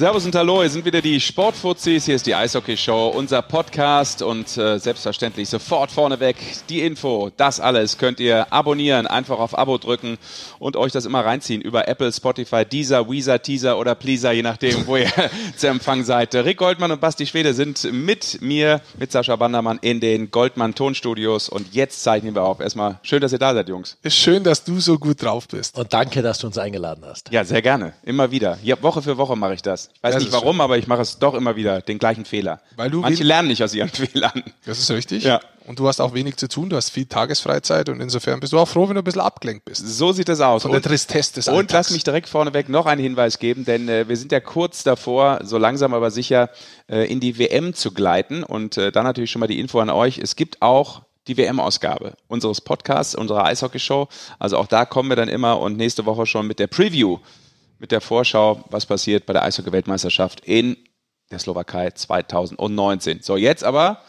Servus und Hallo, hier sind wieder die Sportfuzis, hier ist die Eishockey-Show, unser Podcast und äh, selbstverständlich sofort vorneweg die Info. Das alles könnt ihr abonnieren, einfach auf Abo drücken und euch das immer reinziehen über Apple, Spotify, Deezer, Weezer, Teaser oder Pleaser, je nachdem, wo ihr zu Empfang seid. Rick Goldmann und Basti Schwede sind mit mir, mit Sascha Bandermann in den Goldmann Tonstudios und jetzt zeichnen wir auf. Erstmal schön, dass ihr da seid, Jungs. Ist schön, dass du so gut drauf bist. Und danke, dass du uns eingeladen hast. Ja, sehr gerne. Immer wieder. Ja, Woche für Woche mache ich das. Ich weiß Das nicht warum, aber ich mache es doch immer wieder, den gleichen Fehler. Weil du Manche lernen nicht aus ihren Fehlern. Das ist richtig. Ja. Und du hast auch wenig zu tun, du hast viel Tagesfreizeit und insofern bist du auch froh, wenn du ein bisschen abgelenkt bist. So sieht es aus. Von der Und- Tristesse des Und Alltags. lass mich direkt vorneweg noch einen Hinweis geben, denn äh, wir sind ja kurz davor, so langsam aber sicher äh, in die WM zu gleiten. Und äh, dann natürlich schon mal die Info an euch. Es gibt auch die WM-Ausgabe unseres Podcasts, unserer Eishockey-Show. Also auch da kommen wir dann immer und nächste Woche schon mit der Preview, mit der Vorschau, was passiert bei der Eishockey-Weltmeisterschaft in der Slowakei 2019. So, jetzt aber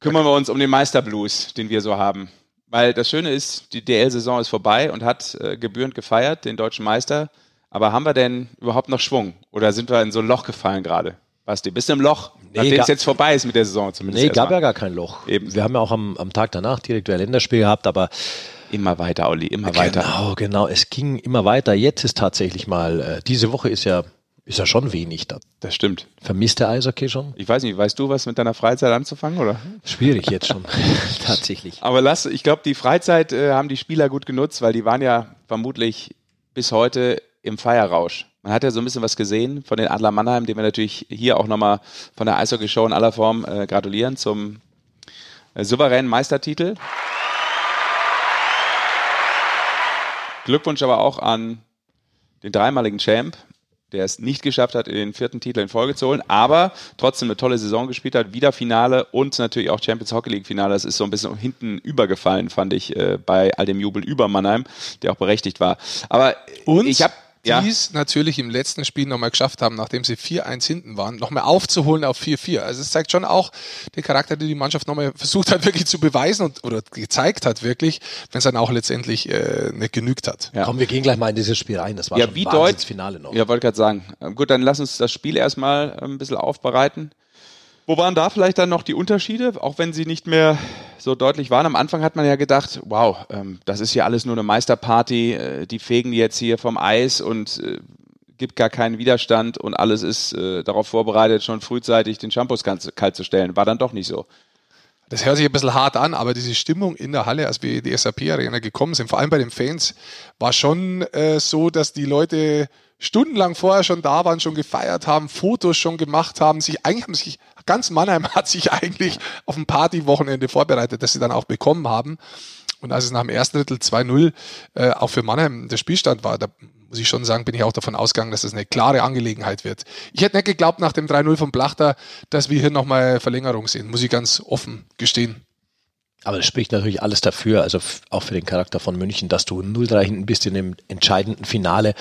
kümmern wir uns um den Meisterblues, den wir so haben. Weil das Schöne ist, die DL-Saison ist vorbei und hat äh, gebührend gefeiert, den deutschen Meister. Aber haben wir denn überhaupt noch Schwung? Oder sind wir in so ein Loch gefallen gerade? Basti, bist du im Loch? Nachdem ga- es jetzt vorbei ist mit der Saison zumindest. Nee, gab ja erstmal. gar kein Loch. Eben. Wir haben ja auch am, am Tag danach direkt wieder Länderspiel gehabt, aber Immer weiter, Olli, immer weiter. genau, genau, es ging immer weiter. Jetzt ist tatsächlich mal, äh, diese Woche ist ja, ist ja schon wenig da. Das stimmt. Vermisst der Eishockey schon? Ich weiß nicht, weißt du was mit deiner Freizeit anzufangen, oder? Schwierig jetzt schon, tatsächlich. Aber lass, ich glaube, die Freizeit äh, haben die Spieler gut genutzt, weil die waren ja vermutlich bis heute im Feierrausch. Man hat ja so ein bisschen was gesehen von den Adler Mannheim, dem wir natürlich hier auch nochmal von der Eishockey-Show in aller Form äh, gratulieren zum äh, souveränen Meistertitel. Glückwunsch aber auch an den dreimaligen Champ, der es nicht geschafft hat, den vierten Titel in Folge zu holen, aber trotzdem eine tolle Saison gespielt hat. Wieder Finale und natürlich auch Champions Hockey League Finale. Das ist so ein bisschen hinten übergefallen, fand ich, äh, bei all dem Jubel über Mannheim, der auch berechtigt war. Aber Und ich habe ja, die es natürlich im letzten Spiel nochmal geschafft haben, nachdem sie 4-1 hinten waren, nochmal aufzuholen auf 4-4. Also es zeigt schon auch den Charakter, den die Mannschaft nochmal versucht hat, wirklich zu beweisen und, oder gezeigt hat, wirklich, wenn es dann auch letztendlich äh, nicht genügt hat. Ja. Komm, wir gehen gleich mal in dieses Spiel rein. Das war ja schon wie ein deutlich. Finale noch. Ja, wollte gerade sagen. Gut, dann lass uns das Spiel erstmal ähm, ein bisschen aufbereiten. Wo waren da vielleicht dann noch die Unterschiede, auch wenn sie nicht mehr so deutlich waren? Am Anfang hat man ja gedacht, wow, ähm, das ist hier alles nur eine Meisterparty, äh, die fegen jetzt hier vom Eis und äh, gibt gar keinen Widerstand und alles ist äh, darauf vorbereitet, schon frühzeitig den Shampoos kalt, zu stellen. War dann doch nicht so. Das hört sich ein bisschen hart an, aber diese Stimmung in der Halle, als wir in die SAP-Arena gekommen sind, vor allem bei den Fans, war schon äh, so, dass die Leute stundenlang vorher schon da waren, schon gefeiert haben, Fotos schon gemacht haben, sich eigentlich haben sich ganz Mannheim hat sich eigentlich auf ein Partywochenende vorbereitet, das sie dann auch bekommen haben. Und als es nach dem ersten Drittel 2-0 äh, auch für Mannheim der Spielstand war, da muss ich schon sagen, bin ich auch davon ausgegangen, dass es eine klare Angelegenheit wird. Ich hätte nicht geglaubt nach dem 3-0 von Plachter, dass wir hier nochmal Verlängerung sehen, muss ich ganz offen gestehen. Aber das spricht natürlich alles dafür, also auch für den Charakter von München, dass du 0-3 hinten bist in dem entscheidenden Finale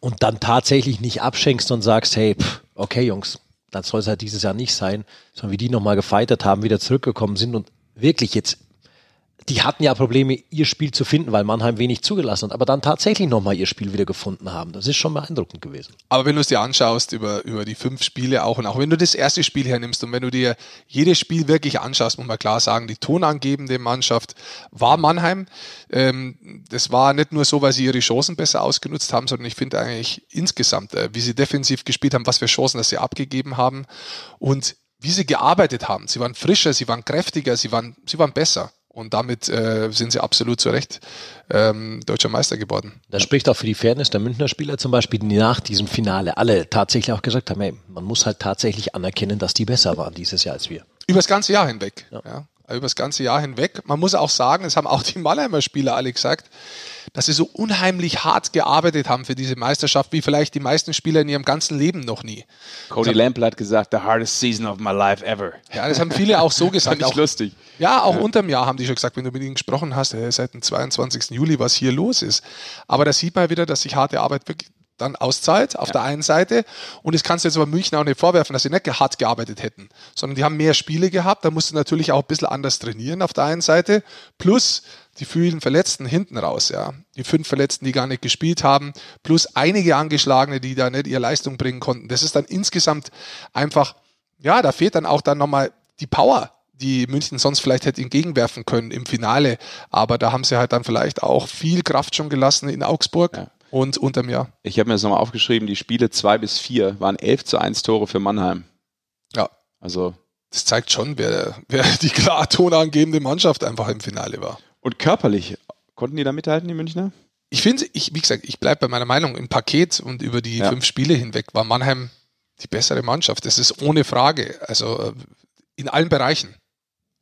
und dann tatsächlich nicht abschenkst und sagst, hey, pff, okay Jungs, dann soll es halt dieses Jahr nicht sein, sondern wie die nochmal gefeitert haben, wieder zurückgekommen sind und wirklich jetzt, die hatten ja Probleme, ihr Spiel zu finden, weil Mannheim wenig zugelassen hat, aber dann tatsächlich nochmal ihr Spiel wieder gefunden haben. Das ist schon beeindruckend gewesen. Aber wenn du es dir anschaust über, über die fünf Spiele auch und auch wenn du das erste Spiel hernimmst und wenn du dir jedes Spiel wirklich anschaust, muss man klar sagen, die tonangebende Mannschaft war Mannheim. Ähm, das war nicht nur so, weil sie ihre Chancen besser ausgenutzt haben, sondern ich finde eigentlich insgesamt, äh, wie sie defensiv gespielt haben, was für Chancen dass sie abgegeben haben und wie sie gearbeitet haben. Sie waren frischer, sie waren kräftiger, sie waren, sie waren besser. Und damit äh, sind sie absolut zu Recht ähm, deutscher Meister geworden. Das spricht auch für die Fairness der Münchner Spieler zum Beispiel, die nach diesem Finale alle tatsächlich auch gesagt haben, hey, man muss halt tatsächlich anerkennen, dass die besser waren dieses Jahr als wir. Über das ganze Jahr hinweg. Ja. Über das ganze Jahr hinweg. Man muss auch sagen, es haben auch die Mannheimer Spieler alle gesagt, dass sie so unheimlich hart gearbeitet haben für diese Meisterschaft, wie vielleicht die meisten Spieler in ihrem ganzen Leben noch nie. Cody Lample hat gesagt, the hardest season of my life ever. Ja, das haben viele auch so gesagt. Fand ich auch, lustig. Ja, auch unterm Jahr haben die schon gesagt, wenn du mit ihnen gesprochen hast, äh, seit dem 22. Juli, was hier los ist. Aber da sieht man wieder, dass sich harte Arbeit wirklich dann auszahlt, auf der einen Seite. Und das kannst du jetzt aber München auch nicht vorwerfen, dass sie nicht hart gearbeitet hätten, sondern die haben mehr Spiele gehabt. Da musst du natürlich auch ein bisschen anders trainieren auf der einen Seite. Plus, die vielen Verletzten hinten raus, ja. Die fünf Verletzten, die gar nicht gespielt haben, plus einige Angeschlagene, die da nicht ihre Leistung bringen konnten. Das ist dann insgesamt einfach, ja, da fehlt dann auch dann nochmal die Power, die München sonst vielleicht hätte entgegenwerfen können im Finale. Aber da haben sie halt dann vielleicht auch viel Kraft schon gelassen in Augsburg. Ja. Und unterm Jahr. Ich habe mir das nochmal aufgeschrieben, die Spiele 2 bis 4 waren 11 zu 1 Tore für Mannheim. Ja. Also. Das zeigt schon, wer, wer die klar tonangebende Mannschaft einfach im Finale war. Und körperlich, konnten die da mithalten, die Münchner? Ich finde, ich, wie gesagt, ich bleibe bei meiner Meinung, im Paket und über die ja. fünf Spiele hinweg war Mannheim die bessere Mannschaft. Das ist ohne Frage. Also äh, in allen Bereichen.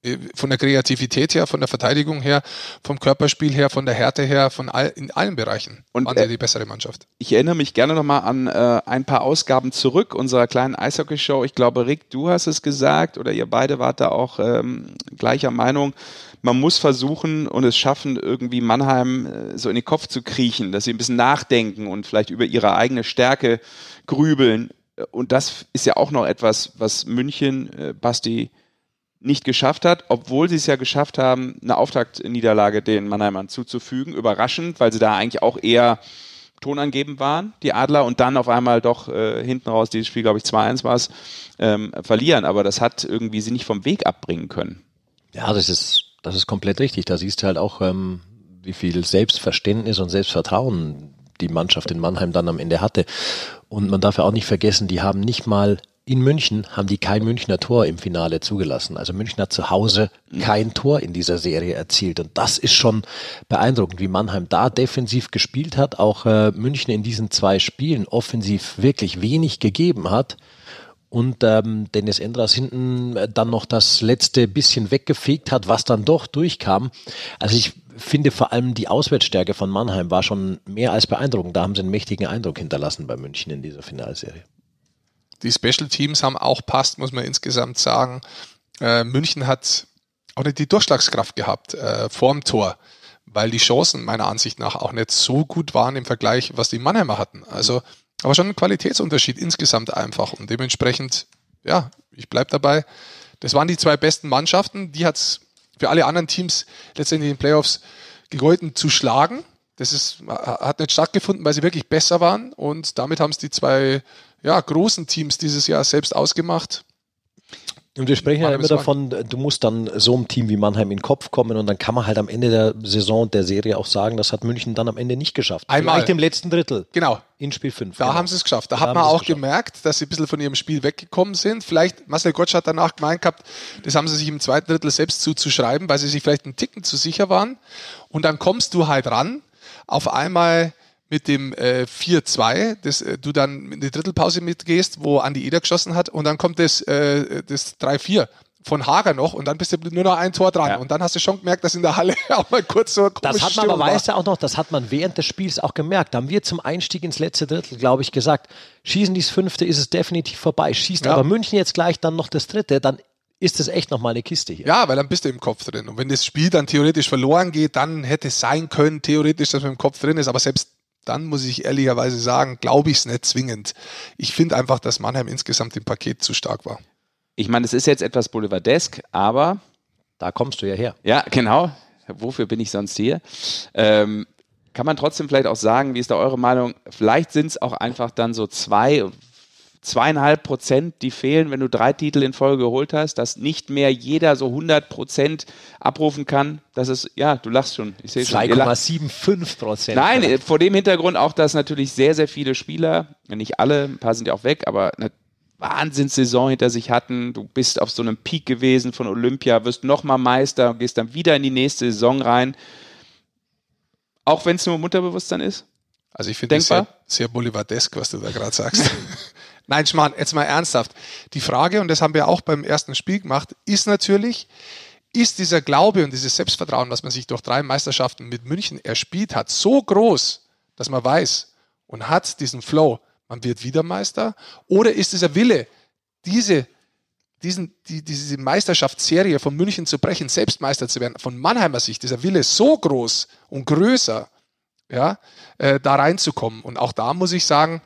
Äh, von der Kreativität her, von der Verteidigung her, vom Körperspiel her, von der Härte her, von all, in allen Bereichen und waren äh, die bessere Mannschaft. Ich erinnere mich gerne nochmal an äh, ein paar Ausgaben zurück unserer kleinen Eishockey-Show. Ich glaube, Rick, du hast es gesagt oder ihr beide wart da auch ähm, gleicher Meinung. Man muss versuchen und es schaffen, irgendwie Mannheim äh, so in den Kopf zu kriechen, dass sie ein bisschen nachdenken und vielleicht über ihre eigene Stärke grübeln. Und das ist ja auch noch etwas, was München, äh, Basti, nicht geschafft hat, obwohl sie es ja geschafft haben, eine Auftaktniederlage den Mannheimern zuzufügen. Überraschend, weil sie da eigentlich auch eher tonangebend waren, die Adler, und dann auf einmal doch äh, hinten raus, dieses Spiel, glaube ich, 2-1 war es, ähm, verlieren. Aber das hat irgendwie sie nicht vom Weg abbringen können. Ja, das ist, das ist komplett richtig. Da siehst du halt auch, ähm, wie viel Selbstverständnis und Selbstvertrauen die Mannschaft in Mannheim dann am Ende hatte. Und man darf ja auch nicht vergessen, die haben nicht mal in München haben die kein Münchner Tor im Finale zugelassen. Also München hat zu Hause kein Tor in dieser Serie erzielt. Und das ist schon beeindruckend, wie Mannheim da defensiv gespielt hat. Auch äh, München in diesen zwei Spielen offensiv wirklich wenig gegeben hat. Und ähm, Dennis Endras hinten äh, dann noch das letzte bisschen weggefegt hat, was dann doch durchkam. Also ich finde vor allem die Auswärtsstärke von Mannheim war schon mehr als beeindruckend. Da haben sie einen mächtigen Eindruck hinterlassen bei München in dieser Finalserie. Die Special Teams haben auch passt, muss man insgesamt sagen. Äh, München hat auch nicht die Durchschlagskraft gehabt äh, vorm Tor, weil die Chancen meiner Ansicht nach auch nicht so gut waren im Vergleich, was die Mannheimer hatten. Also, aber schon ein Qualitätsunterschied insgesamt einfach. Und dementsprechend, ja, ich bleibe dabei. Das waren die zwei besten Mannschaften. Die hat es für alle anderen Teams letztendlich in den Playoffs gegolten zu schlagen. Das ist, hat nicht stattgefunden, weil sie wirklich besser waren. Und damit haben es die zwei ja, großen Teams dieses Jahr selbst ausgemacht. Und wir sprechen ja immer davon, du musst dann so einem Team wie Mannheim in den Kopf kommen und dann kann man halt am Ende der Saison der Serie auch sagen, das hat München dann am Ende nicht geschafft. Einmal. Vielleicht im letzten Drittel. Genau. In Spiel 5. Da genau. haben sie es geschafft. Da, da hat man auch gemerkt, dass sie ein bisschen von ihrem Spiel weggekommen sind. Vielleicht, Marcel Gottsch hat danach gemeint gehabt, das haben sie sich im zweiten Drittel selbst zuzuschreiben, weil sie sich vielleicht einen Ticken zu sicher waren. Und dann kommst du halt ran. Auf einmal mit dem äh, 4-2, das äh, du dann in die Drittelpause mitgehst, wo Andi Eder geschossen hat und dann kommt das, äh, das 3-4 von Hager noch und dann bist du nur noch ein Tor dran. Ja. Und dann hast du schon gemerkt, dass in der Halle auch mal kurz so Das hat man aber, weißt du auch noch, das hat man während des Spiels auch gemerkt. Da haben wir zum Einstieg ins letzte Drittel, glaube ich, gesagt, schießen dies fünfte, ist es definitiv vorbei. Schießt ja. aber München jetzt gleich dann noch das dritte, dann ist das echt nochmal eine Kiste hier. Ja, weil dann bist du im Kopf drin. Und wenn das Spiel dann theoretisch verloren geht, dann hätte es sein können, theoretisch, dass man im Kopf drin ist. Aber selbst dann muss ich ehrlicherweise sagen, glaube ich es nicht zwingend. Ich finde einfach, dass Mannheim insgesamt im Paket zu stark war. Ich meine, es ist jetzt etwas boulevardesk, aber. Da kommst du ja her. Ja, genau. Wofür bin ich sonst hier? Ähm, kann man trotzdem vielleicht auch sagen, wie ist da eure Meinung? Vielleicht sind es auch einfach dann so zwei, zweieinhalb Prozent, die fehlen, wenn du drei Titel in Folge geholt hast, dass nicht mehr jeder so 100 Prozent abrufen kann. Das ist, ja, du lachst schon. 2,75 Prozent. Nein, vielleicht. vor dem Hintergrund auch, dass natürlich sehr, sehr viele Spieler, nicht alle, ein paar sind ja auch weg, aber eine Wahnsinnssaison hinter sich hatten. Du bist auf so einem Peak gewesen von Olympia, wirst nochmal Meister, gehst dann wieder in die nächste Saison rein. Auch wenn es nur Mutterbewusstsein ist? Also ich finde es sehr, sehr boulevardesk, was du da gerade sagst. Nein, Schmarrn, jetzt mal ernsthaft. Die Frage, und das haben wir auch beim ersten Spiel gemacht, ist natürlich, ist dieser Glaube und dieses Selbstvertrauen, was man sich durch drei Meisterschaften mit München erspielt hat, so groß, dass man weiß und hat diesen Flow, man wird wieder Meister? Oder ist dieser Wille, diese, diesen, die, diese Meisterschaftsserie von München zu brechen, selbst Meister zu werden, von Mannheimer Sicht, dieser Wille so groß und größer, ja, äh, da reinzukommen? Und auch da muss ich sagen,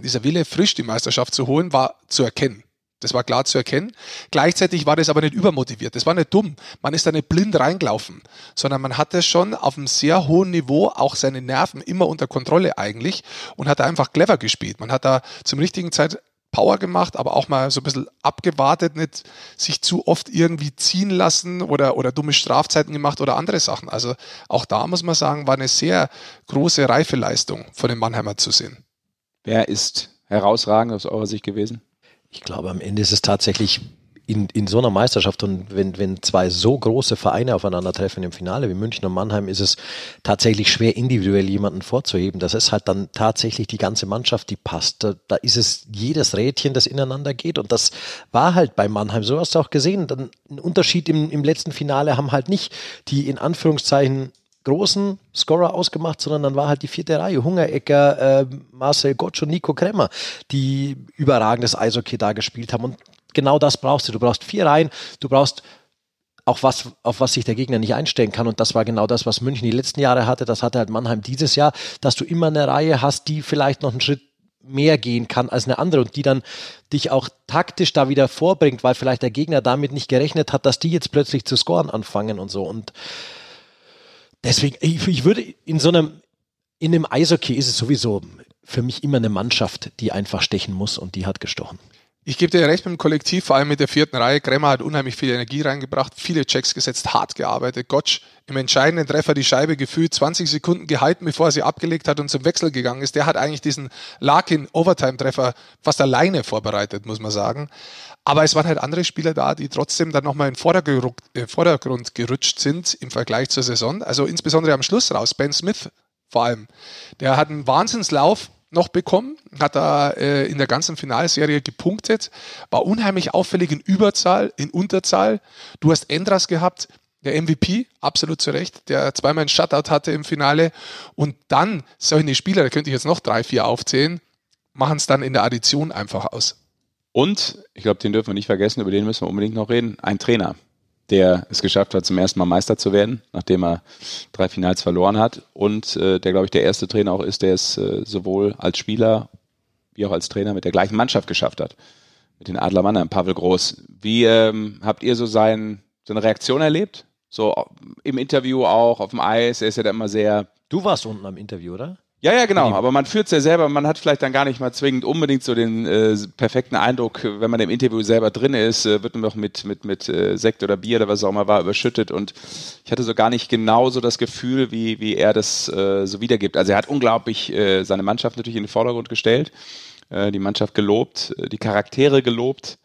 dieser Wille, frisch die Meisterschaft zu holen, war zu erkennen. Das war klar zu erkennen. Gleichzeitig war das aber nicht übermotiviert. Das war nicht dumm. Man ist da nicht blind reingelaufen, sondern man hatte schon auf einem sehr hohen Niveau auch seine Nerven immer unter Kontrolle eigentlich und hat da einfach clever gespielt. Man hat da zum richtigen Zeit Power gemacht, aber auch mal so ein bisschen abgewartet, nicht sich zu oft irgendwie ziehen lassen oder, oder dumme Strafzeiten gemacht oder andere Sachen. Also auch da muss man sagen, war eine sehr große Reifeleistung von den Mannheimer zu sehen. Wer ist herausragend aus eurer Sicht gewesen? Ich glaube, am Ende ist es tatsächlich in, in so einer Meisterschaft und wenn, wenn zwei so große Vereine aufeinandertreffen im Finale wie München und Mannheim, ist es tatsächlich schwer, individuell jemanden vorzuheben. Das ist halt dann tatsächlich die ganze Mannschaft, die passt. Da, da ist es jedes Rädchen, das ineinander geht und das war halt bei Mannheim. So hast du auch gesehen. Dann ein Unterschied im, im letzten Finale haben halt nicht die in Anführungszeichen großen Scorer ausgemacht, sondern dann war halt die vierte Reihe. Hungerecker, äh, Marcel Gottsch und Nico Kremmer, die überragendes Eishockey da gespielt haben. Und genau das brauchst du. Du brauchst vier Reihen, du brauchst auch was, auf was sich der Gegner nicht einstellen kann. Und das war genau das, was München die letzten Jahre hatte. Das hatte halt Mannheim dieses Jahr, dass du immer eine Reihe hast, die vielleicht noch einen Schritt mehr gehen kann als eine andere und die dann dich auch taktisch da wieder vorbringt, weil vielleicht der Gegner damit nicht gerechnet hat, dass die jetzt plötzlich zu scoren anfangen und so. Und deswegen, ich, ich würde in so einem, in einem Eishockey ist es sowieso für mich immer eine Mannschaft, die einfach stechen muss und die hat gestochen. Ich gebe dir recht mit dem Kollektiv, vor allem mit der vierten Reihe. Kremmer hat unheimlich viel Energie reingebracht, viele Checks gesetzt, hart gearbeitet. Gottsch im entscheidenden Treffer die Scheibe gefühlt 20 Sekunden gehalten, bevor er sie abgelegt hat und zum Wechsel gegangen ist. Der hat eigentlich diesen Larkin-Overtime-Treffer fast alleine vorbereitet, muss man sagen. Aber es waren halt andere Spieler da, die trotzdem dann nochmal in den äh, Vordergrund gerutscht sind im Vergleich zur Saison. Also insbesondere am Schluss raus. Ben Smith vor allem. Der hat einen Wahnsinnslauf noch bekommen, hat da äh, in der ganzen Finalserie gepunktet, war unheimlich auffällig in Überzahl, in Unterzahl. Du hast Endras gehabt, der MVP, absolut zu Recht, der zweimal einen Shutout hatte im Finale. Und dann solche Spieler, da könnte ich jetzt noch drei, vier aufzählen, machen es dann in der Addition einfach aus. Und, ich glaube, den dürfen wir nicht vergessen, über den müssen wir unbedingt noch reden, ein Trainer der es geschafft hat, zum ersten Mal Meister zu werden, nachdem er drei Finals verloren hat. Und äh, der, glaube ich, der erste Trainer auch ist, der es äh, sowohl als Spieler wie auch als Trainer mit der gleichen Mannschaft geschafft hat. Mit den Adler Mannheim, Pavel Groß. Wie ähm, habt ihr so sein, seine Reaktion erlebt? So im Interview auch, auf dem Eis. Er ist ja da immer sehr. Du warst unten am Interview, oder? Ja, ja, genau. Aber man fühlt es ja selber, man hat vielleicht dann gar nicht mal zwingend unbedingt so den äh, perfekten Eindruck, wenn man im Interview selber drin ist, äh, wird man noch mit, mit, mit äh, Sekt oder Bier oder was auch immer war, überschüttet. Und ich hatte so gar nicht genau so das Gefühl, wie, wie er das äh, so wiedergibt. Also er hat unglaublich äh, seine Mannschaft natürlich in den Vordergrund gestellt, äh, die Mannschaft gelobt, äh, die Charaktere gelobt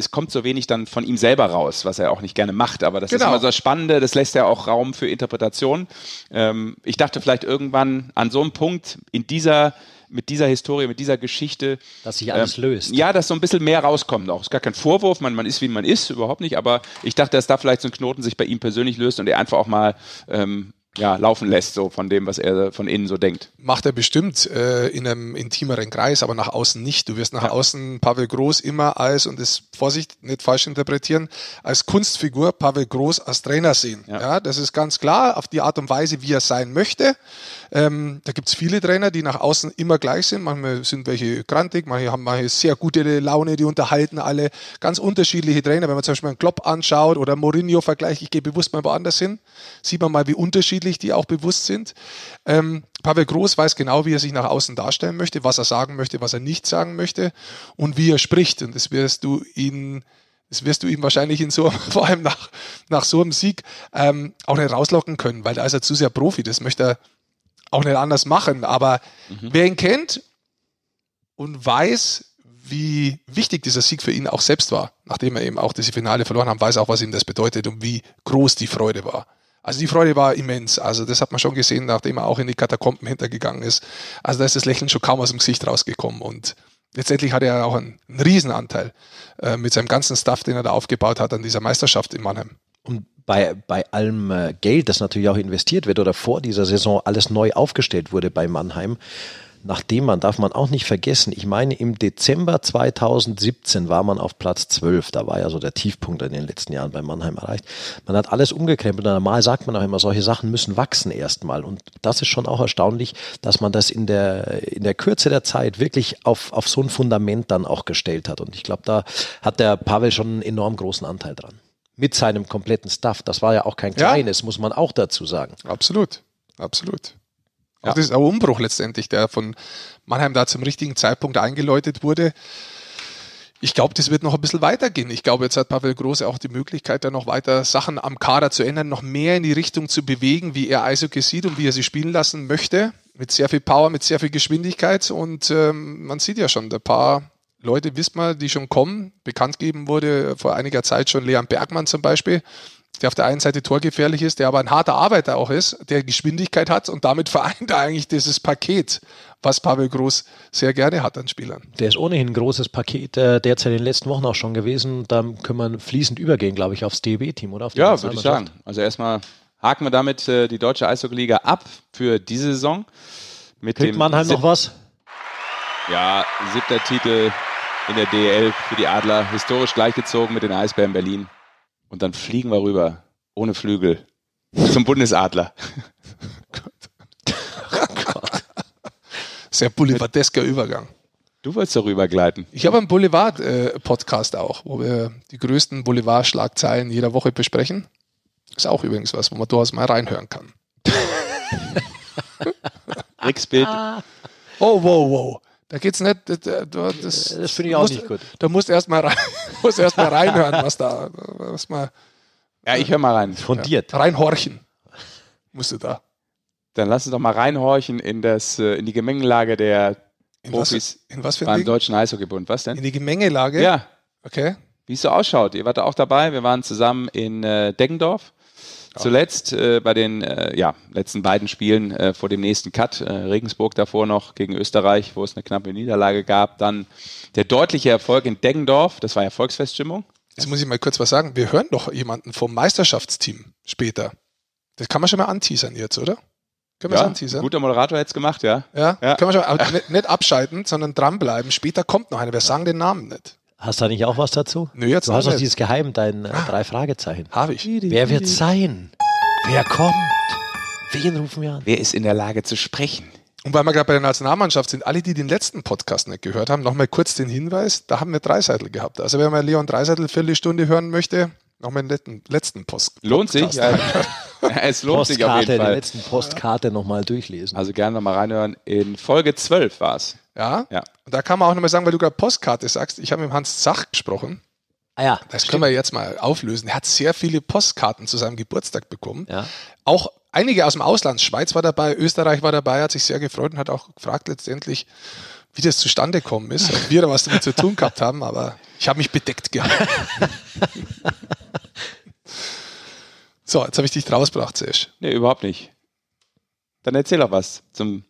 es kommt so wenig dann von ihm selber raus, was er auch nicht gerne macht. Aber das genau. ist immer so das Spannende, das lässt ja auch Raum für Interpretation. Ähm, ich dachte vielleicht irgendwann an so einem Punkt in dieser mit dieser Historie, mit dieser Geschichte. Dass sich alles ähm, löst. Ja, dass so ein bisschen mehr rauskommt auch. Ist gar kein Vorwurf, man, man ist wie man ist, überhaupt nicht, aber ich dachte, dass da vielleicht so ein Knoten sich bei ihm persönlich löst und er einfach auch mal ähm, ja, laufen lässt, so von dem, was er von innen so denkt. Macht er bestimmt äh, in einem intimeren Kreis, aber nach außen nicht. Du wirst nach ja. außen Pavel Groß immer als, und das Vorsicht, nicht falsch interpretieren, als Kunstfigur Pavel Groß als Trainer sehen. Ja. ja das ist ganz klar, auf die Art und Weise, wie er sein möchte. Ähm, da gibt es viele Trainer, die nach außen immer gleich sind. Manchmal sind welche grantig, manche haben manche sehr gute Laune, die unterhalten alle. Ganz unterschiedliche Trainer. Wenn man zum Beispiel einen Klopp anschaut oder Mourinho vergleicht, ich gehe bewusst mal woanders hin, sieht man mal, wie unterschiedlich die auch bewusst sind. Ähm, Pavel Groß weiß genau, wie er sich nach außen darstellen möchte, was er sagen möchte, was er nicht sagen möchte und wie er spricht. Und das wirst du ihn das wirst du ihm wahrscheinlich in so, vor allem nach, nach so einem Sieg, ähm, auch nicht rauslocken können, weil da ist er zu sehr Profi. Das möchte er auch nicht anders machen. Aber mhm. wer ihn kennt und weiß, wie wichtig dieser Sieg für ihn auch selbst war, nachdem er eben auch diese Finale verloren hat, weiß auch, was ihm das bedeutet und wie groß die Freude war. Also die Freude war immens. Also das hat man schon gesehen, nachdem er auch in die Katakomben hintergegangen ist. Also da ist das Lächeln schon kaum aus dem Gesicht rausgekommen. Und letztendlich hat er auch einen, einen Riesenanteil äh, mit seinem ganzen Stuff, den er da aufgebaut hat, an dieser Meisterschaft in Mannheim. Und bei, bei allem äh, Geld, das natürlich auch investiert wird oder vor dieser Saison alles neu aufgestellt wurde bei Mannheim, nachdem man, darf man auch nicht vergessen, ich meine, im Dezember 2017 war man auf Platz 12. Da war ja so der Tiefpunkt in den letzten Jahren bei Mannheim erreicht. Man hat alles umgekrempelt. Und normal sagt man auch immer, solche Sachen müssen wachsen erstmal. Und das ist schon auch erstaunlich, dass man das in der, in der Kürze der Zeit wirklich auf, auf so ein Fundament dann auch gestellt hat. Und ich glaube, da hat der Pavel schon einen enorm großen Anteil dran. Mit seinem kompletten Staff. Das war ja auch kein kleines, ja. muss man auch dazu sagen. Absolut, absolut. Ja. Auch das ist ein Umbruch letztendlich, der von Mannheim da zum richtigen Zeitpunkt eingeläutet wurde. Ich glaube, das wird noch ein bisschen weitergehen. Ich glaube, jetzt hat Pavel Große auch die Möglichkeit, da noch weiter Sachen am Kader zu ändern, noch mehr in die Richtung zu bewegen, wie er Eishockey sieht und wie er sie spielen lassen möchte. Mit sehr viel Power, mit sehr viel Geschwindigkeit. Und ähm, man sieht ja schon, ein paar Leute, wisst man, die schon kommen. Bekannt gegeben wurde vor einiger Zeit schon Leon Bergmann zum Beispiel, der auf der einen Seite torgefährlich ist, der aber ein harter Arbeiter auch ist, der Geschwindigkeit hat und damit vereint er eigentlich dieses Paket, was Pavel Groß sehr gerne hat an Spielern. Der ist ohnehin ein großes Paket, äh, derzeit in den letzten Wochen auch schon gewesen. Da können wir fließend übergehen, glaube ich, aufs DEB-Team, oder? Auf ja, würde ich sagen. Also erstmal haken wir damit äh, die deutsche Eishockey-Liga ab für diese Saison. Mit Kriegt dem Mannheim noch was? Ja, siebter Titel in der DL für die Adler, historisch gleichgezogen mit den Eisbären Berlin. Und dann fliegen wir rüber, ohne Flügel, zum Bundesadler. Sehr boulevardesker Übergang. Du wolltest darüber gleiten. Ich habe einen Boulevard-Podcast auch, wo wir die größten Boulevard-Schlagzeilen jeder Woche besprechen. Ist auch übrigens was, wo man durchaus mal reinhören kann. Ricks Bild. Oh, wow, wow. Da geht's nicht. Das, das, das finde ich auch musst, nicht gut. Da musst du erstmal rein, musst erst mal reinhören, was da. Was mal, ja, ich höre mal rein. Fundiert. Ja, reinhorchen. Musst du da. Dann lass uns doch mal reinhorchen in, das, äh, in die Gemengelage der in Profis was, in was für beim Ding? Deutschen Eishockeybund. Was denn? In die Gemengelage? Ja. Okay. Wie es so ausschaut. Ihr wart da auch dabei. Wir waren zusammen in äh, Deggendorf. Zuletzt äh, bei den äh, ja, letzten beiden Spielen äh, vor dem nächsten Cut, äh, Regensburg davor noch gegen Österreich, wo es eine knappe Niederlage gab. Dann der deutliche Erfolg in Deggendorf, das war ja Volksfeststimmung. Jetzt muss ich mal kurz was sagen. Wir hören doch jemanden vom Meisterschaftsteam später. Das kann man schon mal anteasern jetzt, oder? Können wir ja, anteasern? Guter Moderator hätte es gemacht, ja. Ja, ja. können wir schon, aber nicht, nicht abschalten, sondern dranbleiben. Später kommt noch einer. Wir sagen den Namen nicht. Hast du da nicht auch was dazu? Nö, jetzt du hast doch dieses Geheim, dein äh, drei Fragezeichen. Habe ich. Wer wird sein? Wer kommt? Wen rufen wir an? Wer ist in der Lage zu sprechen? Und weil wir gerade bei der Nationalmannschaft sind, alle, die den letzten Podcast nicht gehört haben, nochmal kurz den Hinweis, da haben wir Dreiseitel gehabt. Also wenn man Leon Dreiseitel Viertelstunde hören möchte, nochmal den letzten, letzten Post. Lohnt sich? Ja. es lohnt Postkarte, sich auf jeden Fall. Die letzten Postkarte nochmal durchlesen. Also gerne nochmal reinhören. In Folge 12 war es. Ja? ja. Und da kann man auch nochmal sagen, weil du gerade Postkarte sagst, ich habe mit Hans Zach gesprochen. Ah ja. Das stimmt. können wir jetzt mal auflösen. Er hat sehr viele Postkarten zu seinem Geburtstag bekommen. Ja. Auch einige aus dem Ausland. Schweiz war dabei, Österreich war dabei, hat sich sehr gefreut und hat auch gefragt letztendlich, wie das zustande gekommen ist. Ob wir da was damit zu tun gehabt haben, aber ich habe mich bedeckt gehabt. so, jetzt habe ich dich rausgebracht, Sesh. Nee, überhaupt nicht. Dann erzähl doch was zum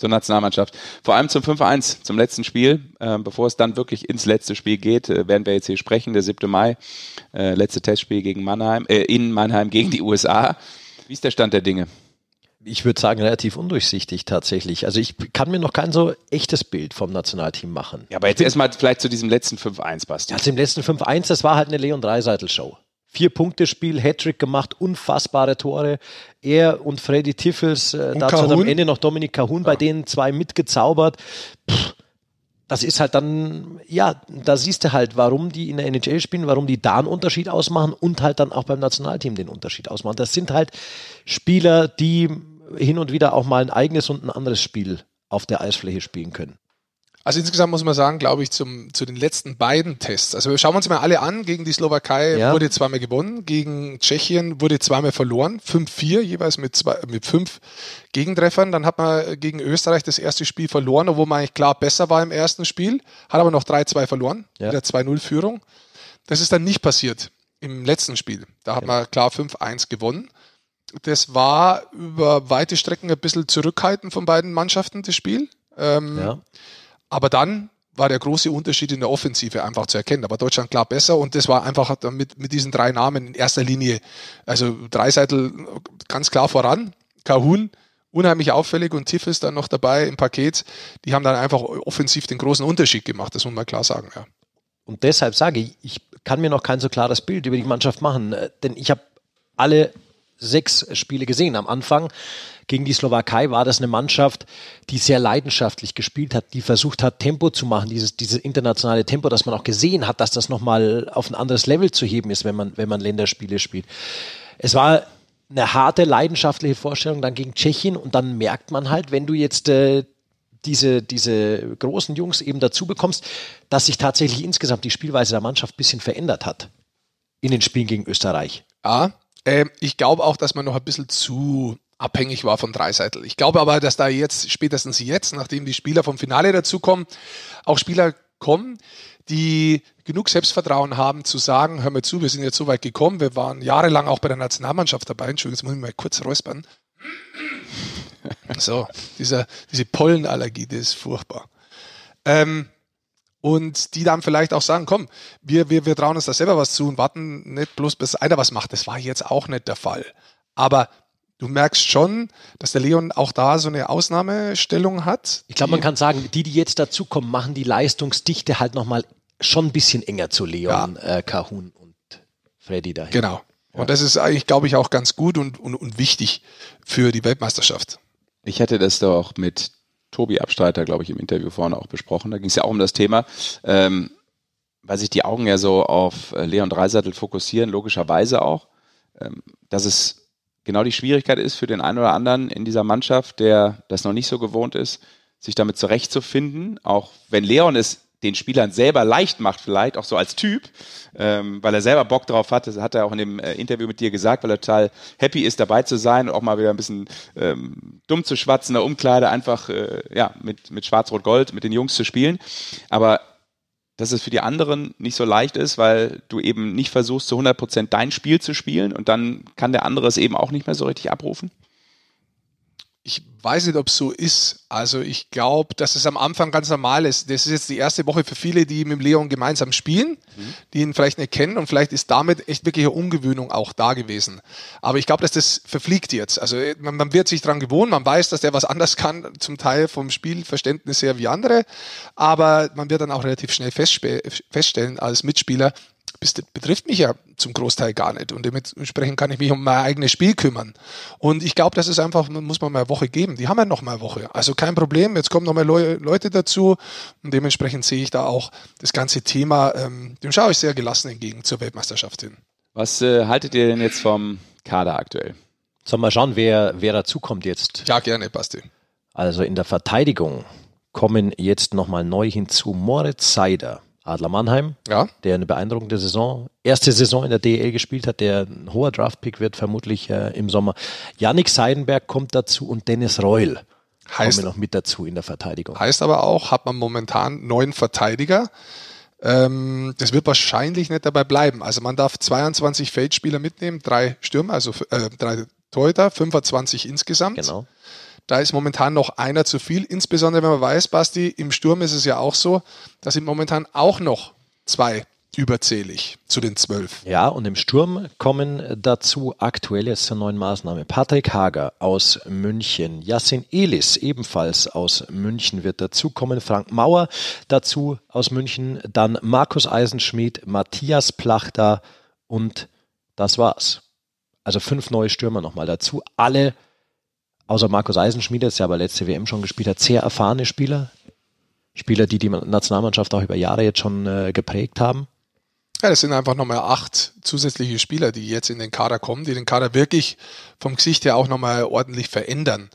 zur Nationalmannschaft. Vor allem zum 5-1, zum letzten Spiel. Äh, bevor es dann wirklich ins letzte Spiel geht, äh, werden wir jetzt hier sprechen. Der 7. Mai, äh, letzte Testspiel gegen Mannheim, äh, in Mannheim gegen die USA. Wie ist der Stand der Dinge? Ich würde sagen, relativ undurchsichtig tatsächlich. Also ich kann mir noch kein so echtes Bild vom Nationalteam machen. Ja, aber jetzt erstmal vielleicht zu diesem letzten 5-1, Basti. Ja, zum letzten 5-1, das war halt eine Leon Dreiseitel-Show. Vier-Punkte-Spiel, Hattrick gemacht, unfassbare Tore. Er und Freddy Tiffels, äh, dazu Kahun. am Ende noch Dominik Kahun, ja. bei denen zwei mitgezaubert. Pff, das ist halt dann, ja, da siehst du halt, warum die in der NHL spielen, warum die da einen Unterschied ausmachen und halt dann auch beim Nationalteam den Unterschied ausmachen. Das sind halt Spieler, die hin und wieder auch mal ein eigenes und ein anderes Spiel auf der Eisfläche spielen können. Also insgesamt muss man sagen, glaube ich, zum, zu den letzten beiden Tests. Also schauen wir uns mal alle an. Gegen die Slowakei ja. wurde zweimal gewonnen, gegen Tschechien wurde zweimal verloren, 5-4, jeweils mit, zwei, mit fünf Gegentreffern. Dann hat man gegen Österreich das erste Spiel verloren, obwohl man eigentlich klar besser war im ersten Spiel, hat aber noch 3-2 verloren, ja. der 2-0-Führung. Das ist dann nicht passiert im letzten Spiel. Da hat ja. man klar 5-1 gewonnen. Das war über weite Strecken ein bisschen zurückhaltend von beiden Mannschaften, das Spiel. Ähm, ja. Aber dann war der große Unterschied in der Offensive einfach zu erkennen. War Deutschland klar besser und das war einfach mit, mit diesen drei Namen in erster Linie, also Dreiseitel ganz klar voran, Kahun unheimlich auffällig und Tiff ist dann noch dabei im Paket. Die haben dann einfach offensiv den großen Unterschied gemacht, das muss man klar sagen. Ja. Und deshalb sage ich, ich kann mir noch kein so klares Bild über die Mannschaft machen, äh, denn ich habe alle sechs Spiele gesehen. Am Anfang gegen die Slowakei war das eine Mannschaft, die sehr leidenschaftlich gespielt hat, die versucht hat, Tempo zu machen, dieses, dieses internationale Tempo, dass man auch gesehen hat, dass das nochmal auf ein anderes Level zu heben ist, wenn man, wenn man Länderspiele spielt. Es war eine harte, leidenschaftliche Vorstellung dann gegen Tschechien und dann merkt man halt, wenn du jetzt äh, diese, diese großen Jungs eben dazu bekommst, dass sich tatsächlich insgesamt die Spielweise der Mannschaft ein bisschen verändert hat in den Spielen gegen Österreich. Ja, äh, ich glaube auch, dass man noch ein bisschen zu abhängig war von Dreiseitel. Ich glaube aber, dass da jetzt, spätestens jetzt, nachdem die Spieler vom Finale dazukommen, auch Spieler kommen, die genug Selbstvertrauen haben zu sagen, hör mir zu, wir sind jetzt so weit gekommen, wir waren jahrelang auch bei der Nationalmannschaft dabei. Entschuldigung, jetzt muss ich mal kurz räuspern. So, dieser, diese Pollenallergie, die ist furchtbar. Ähm, und die dann vielleicht auch sagen, komm, wir, wir, wir trauen uns da selber was zu und warten nicht bloß, bis einer was macht. Das war jetzt auch nicht der Fall. Aber du merkst schon, dass der Leon auch da so eine Ausnahmestellung hat. Ich glaube, man kann sagen, die, die jetzt dazukommen, machen die Leistungsdichte halt nochmal schon ein bisschen enger zu Leon, ja. äh, Kahun und Freddy dahin. Genau. Und ja. das ist eigentlich, glaube ich, auch ganz gut und, und, und wichtig für die Weltmeisterschaft. Ich hätte das doch mit Tobi Abstreiter, glaube ich, im Interview vorne auch besprochen. Da ging es ja auch um das Thema, ähm, weil sich die Augen ja so auf äh, Leon Dreisattel fokussieren, logischerweise auch, ähm, dass es genau die Schwierigkeit ist für den einen oder anderen in dieser Mannschaft, der das noch nicht so gewohnt ist, sich damit zurechtzufinden, auch wenn Leon es den Spielern selber leicht macht, vielleicht auch so als Typ, ähm, weil er selber Bock drauf hat. Das hat er auch in dem äh, Interview mit dir gesagt, weil er total happy ist, dabei zu sein und auch mal wieder ein bisschen ähm, dumm zu schwatzen, der Umkleide einfach äh, ja, mit, mit Schwarz-Rot-Gold, mit den Jungs zu spielen. Aber dass es für die anderen nicht so leicht ist, weil du eben nicht versuchst, zu 100 Prozent dein Spiel zu spielen und dann kann der andere es eben auch nicht mehr so richtig abrufen? Ich weiß nicht, ob es so ist. Also ich glaube, dass es am Anfang ganz normal ist. Das ist jetzt die erste Woche für viele, die mit Leon gemeinsam spielen, mhm. die ihn vielleicht nicht kennen und vielleicht ist damit echt wirklich eine Umgewöhnung auch da gewesen. Aber ich glaube, dass das verfliegt jetzt. Also man, man wird sich daran gewohnen, man weiß, dass der was anders kann, zum Teil vom Spielverständnis her wie andere, aber man wird dann auch relativ schnell feststellen als Mitspieler, betrifft mich ja zum Großteil gar nicht. Und dementsprechend kann ich mich um mein eigenes Spiel kümmern. Und ich glaube, das ist einfach, muss man mal eine Woche geben. Die haben ja noch mal eine Woche. Also kein Problem. Jetzt kommen noch mal Leute dazu. Und dementsprechend sehe ich da auch das ganze Thema, ähm, dem schaue ich sehr gelassen entgegen zur Weltmeisterschaft hin. Was äh, haltet ihr denn jetzt vom Kader aktuell? Sollen wir schauen, wer, wer dazukommt jetzt? Ja, gerne, Basti. Also in der Verteidigung kommen jetzt nochmal neu hinzu Moritz Seider, Adler Mannheim, ja. der eine beeindruckende Saison, erste Saison in der DL gespielt hat, der ein hoher Draftpick wird, vermutlich äh, im Sommer. Yannick Seidenberg kommt dazu und Dennis Reul heißt, kommen noch mit dazu in der Verteidigung. Heißt aber auch, hat man momentan neun Verteidiger. Ähm, das wird wahrscheinlich nicht dabei bleiben. Also man darf 22 Feldspieler mitnehmen, drei Stürmer, also äh, drei Torhüter, 25 insgesamt. Genau. Da ist momentan noch einer zu viel. Insbesondere wenn man weiß, Basti, im Sturm ist es ja auch so, da sind momentan auch noch zwei überzählig zu den zwölf. Ja, und im Sturm kommen dazu aktuell jetzt zur neuen Maßnahme Patrick Hager aus München, Yassin Elis ebenfalls aus München wird dazukommen, Frank Mauer dazu aus München, dann Markus Eisenschmidt, Matthias Plachter und das war's. Also fünf neue Stürmer nochmal dazu, alle außer Markus Eisenschmied, der aber letzte WM schon gespielt hat, sehr erfahrene Spieler. Spieler, die die Nationalmannschaft auch über Jahre jetzt schon äh, geprägt haben. Ja, das sind einfach nochmal acht zusätzliche Spieler, die jetzt in den Kader kommen, die den Kader wirklich vom Gesicht her auch nochmal ordentlich verändern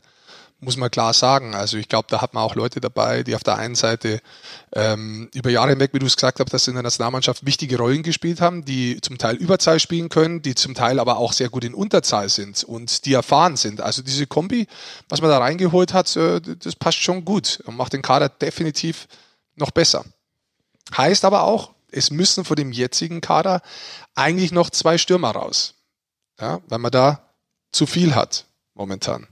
muss man klar sagen. Also ich glaube, da hat man auch Leute dabei, die auf der einen Seite ähm, über Jahre hinweg, wie du es gesagt hast, dass sie in der Nationalmannschaft wichtige Rollen gespielt haben, die zum Teil Überzahl spielen können, die zum Teil aber auch sehr gut in Unterzahl sind und die erfahren sind. Also diese Kombi, was man da reingeholt hat, äh, das passt schon gut und macht den Kader definitiv noch besser. Heißt aber auch, es müssen vor dem jetzigen Kader eigentlich noch zwei Stürmer raus. Ja, weil man da zu viel hat momentan.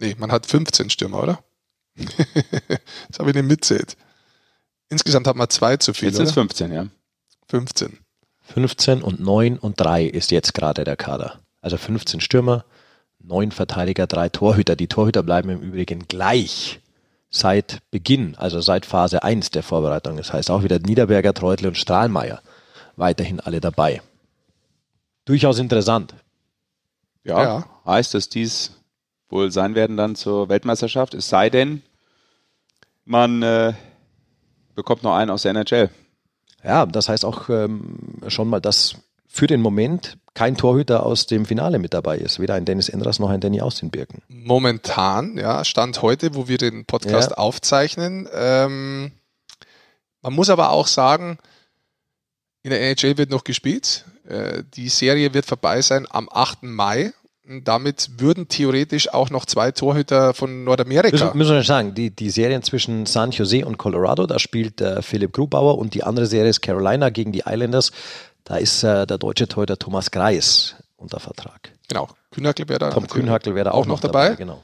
Nee, man hat 15 Stürmer, oder? das habe ich nicht mitzählt. Insgesamt hat man zwei zu viel. Jetzt sind es 15, ja. 15. 15 und 9 und 3 ist jetzt gerade der Kader. Also 15 Stürmer, neun Verteidiger, drei Torhüter. Die Torhüter bleiben im Übrigen gleich seit Beginn, also seit Phase 1 der Vorbereitung. Das heißt auch wieder Niederberger, Treutle und Strahlmeier weiterhin alle dabei. Durchaus interessant. Ja, ja, heißt, dass dies wohl sein werden dann zur Weltmeisterschaft, es sei denn, man äh, bekommt noch einen aus der NHL. Ja, das heißt auch ähm, schon mal, dass für den Moment kein Torhüter aus dem Finale mit dabei ist. Weder ein Dennis Endras noch ein Danny Austin-Birken. Momentan, ja, Stand heute, wo wir den Podcast ja. aufzeichnen. Ähm, man muss aber auch sagen, in der NHL wird noch gespielt. Äh, die Serie wird vorbei sein am 8. Mai. Damit würden theoretisch auch noch zwei Torhüter von Nordamerika. Müssen, müssen wir sagen, die, die Serien zwischen San Jose und Colorado, da spielt äh, Philipp Grubauer und die andere Serie ist Carolina gegen die Islanders. Da ist äh, der deutsche Torhüter Thomas Greis unter Vertrag. Genau. Kühnhackel wäre da, Tom Kühnhackel wäre da auch, auch, noch dabei. dabei. Genau.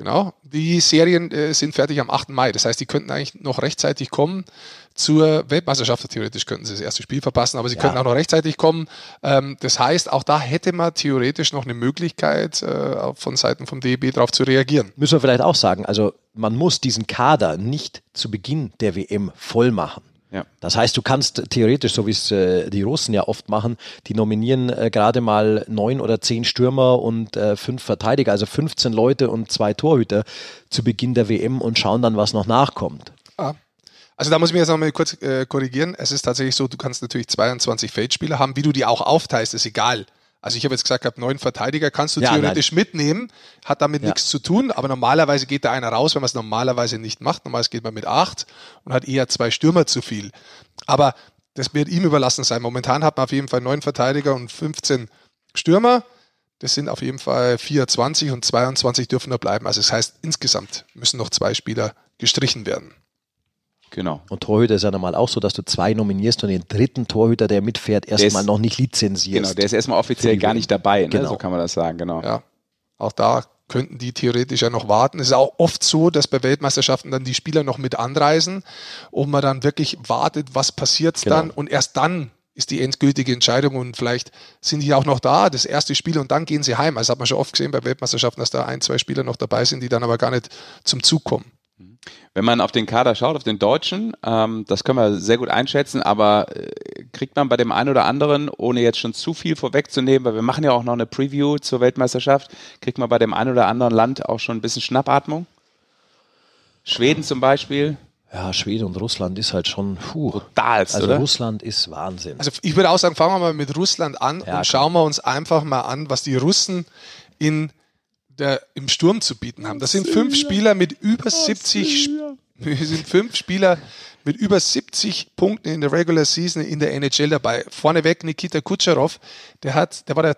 Genau. Die Serien äh, sind fertig am 8. Mai. Das heißt, die könnten eigentlich noch rechtzeitig kommen zur Weltmeisterschaft. Theoretisch könnten sie das erste Spiel verpassen, aber sie ja. könnten auch noch rechtzeitig kommen. Ähm, das heißt, auch da hätte man theoretisch noch eine Möglichkeit, äh, von Seiten vom DEB darauf zu reagieren. Müssen wir vielleicht auch sagen, also man muss diesen Kader nicht zu Beginn der WM voll machen. Ja. Das heißt, du kannst theoretisch, so wie es äh, die Russen ja oft machen, die nominieren äh, gerade mal neun oder zehn Stürmer und äh, fünf Verteidiger, also 15 Leute und zwei Torhüter zu Beginn der WM und schauen dann, was noch nachkommt. Ah. Also da muss ich mich jetzt nochmal kurz äh, korrigieren. Es ist tatsächlich so, du kannst natürlich 22 Feldspieler haben. Wie du die auch aufteilst, ist egal. Also ich habe jetzt gesagt, neun Verteidiger kannst du ja, theoretisch nein. mitnehmen, hat damit ja. nichts zu tun, aber normalerweise geht da einer raus, wenn man es normalerweise nicht macht. Normalerweise geht man mit acht und hat eher zwei Stürmer zu viel. Aber das wird ihm überlassen sein. Momentan hat man auf jeden Fall neun Verteidiger und 15 Stürmer. Das sind auf jeden Fall 24 und 22 dürfen nur bleiben. Also das heißt, insgesamt müssen noch zwei Spieler gestrichen werden. Genau. Und Torhüter ist ja normal auch so, dass du zwei nominierst und den dritten Torhüter, der mitfährt, erstmal noch nicht lizenzierst. Genau, der ist erstmal offiziell gar nicht dabei, ne? genau. so kann man das sagen, genau. Ja, auch da könnten die theoretisch ja noch warten. Es ist auch oft so, dass bei Weltmeisterschaften dann die Spieler noch mit anreisen und man dann wirklich wartet, was passiert genau. dann und erst dann ist die endgültige Entscheidung und vielleicht sind die auch noch da, das erste Spiel und dann gehen sie heim. Also hat man schon oft gesehen bei Weltmeisterschaften, dass da ein, zwei Spieler noch dabei sind, die dann aber gar nicht zum Zug kommen. Wenn man auf den Kader schaut, auf den Deutschen, ähm, das können wir sehr gut einschätzen, aber äh, kriegt man bei dem einen oder anderen, ohne jetzt schon zu viel vorwegzunehmen, weil wir machen ja auch noch eine Preview zur Weltmeisterschaft, kriegt man bei dem einen oder anderen Land auch schon ein bisschen Schnappatmung? Schweden zum Beispiel? Ja, Schweden und Russland ist halt schon puh. brutalst, also oder? Russland ist Wahnsinn. Also ich würde auch sagen, fangen wir mal mit Russland an ja, und schauen wir uns einfach mal an, was die Russen in der im Sturm zu bieten haben. Das sind fünf Spieler mit über 70 sind fünf Spieler mit über 70 Punkten in der Regular Season in der NHL dabei. Vorneweg Nikita Kutscherow, der hat, der war der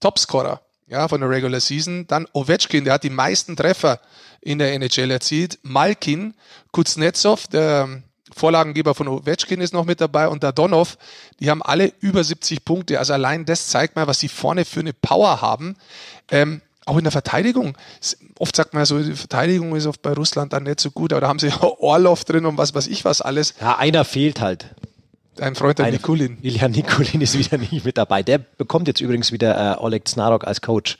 Topscorer ja, von der Regular Season. Dann Ovechkin, der hat die meisten Treffer in der NHL erzielt. Malkin, Kuznetsov, der Vorlagengeber von Ovechkin ist noch mit dabei und der Donov, die haben alle über 70 Punkte. Also allein das zeigt mal, was sie vorne für eine Power haben. Ähm, auch in der Verteidigung. Oft sagt man ja so, die Verteidigung ist oft bei Russland dann nicht so gut, aber da haben sie ja Orlov drin und was weiß ich was alles. Ja, einer fehlt halt. Dein Freund, der Nikulin. Ilya Nikulin ist wieder nicht mit dabei. Der bekommt jetzt übrigens wieder äh, Oleg Znarok als Coach.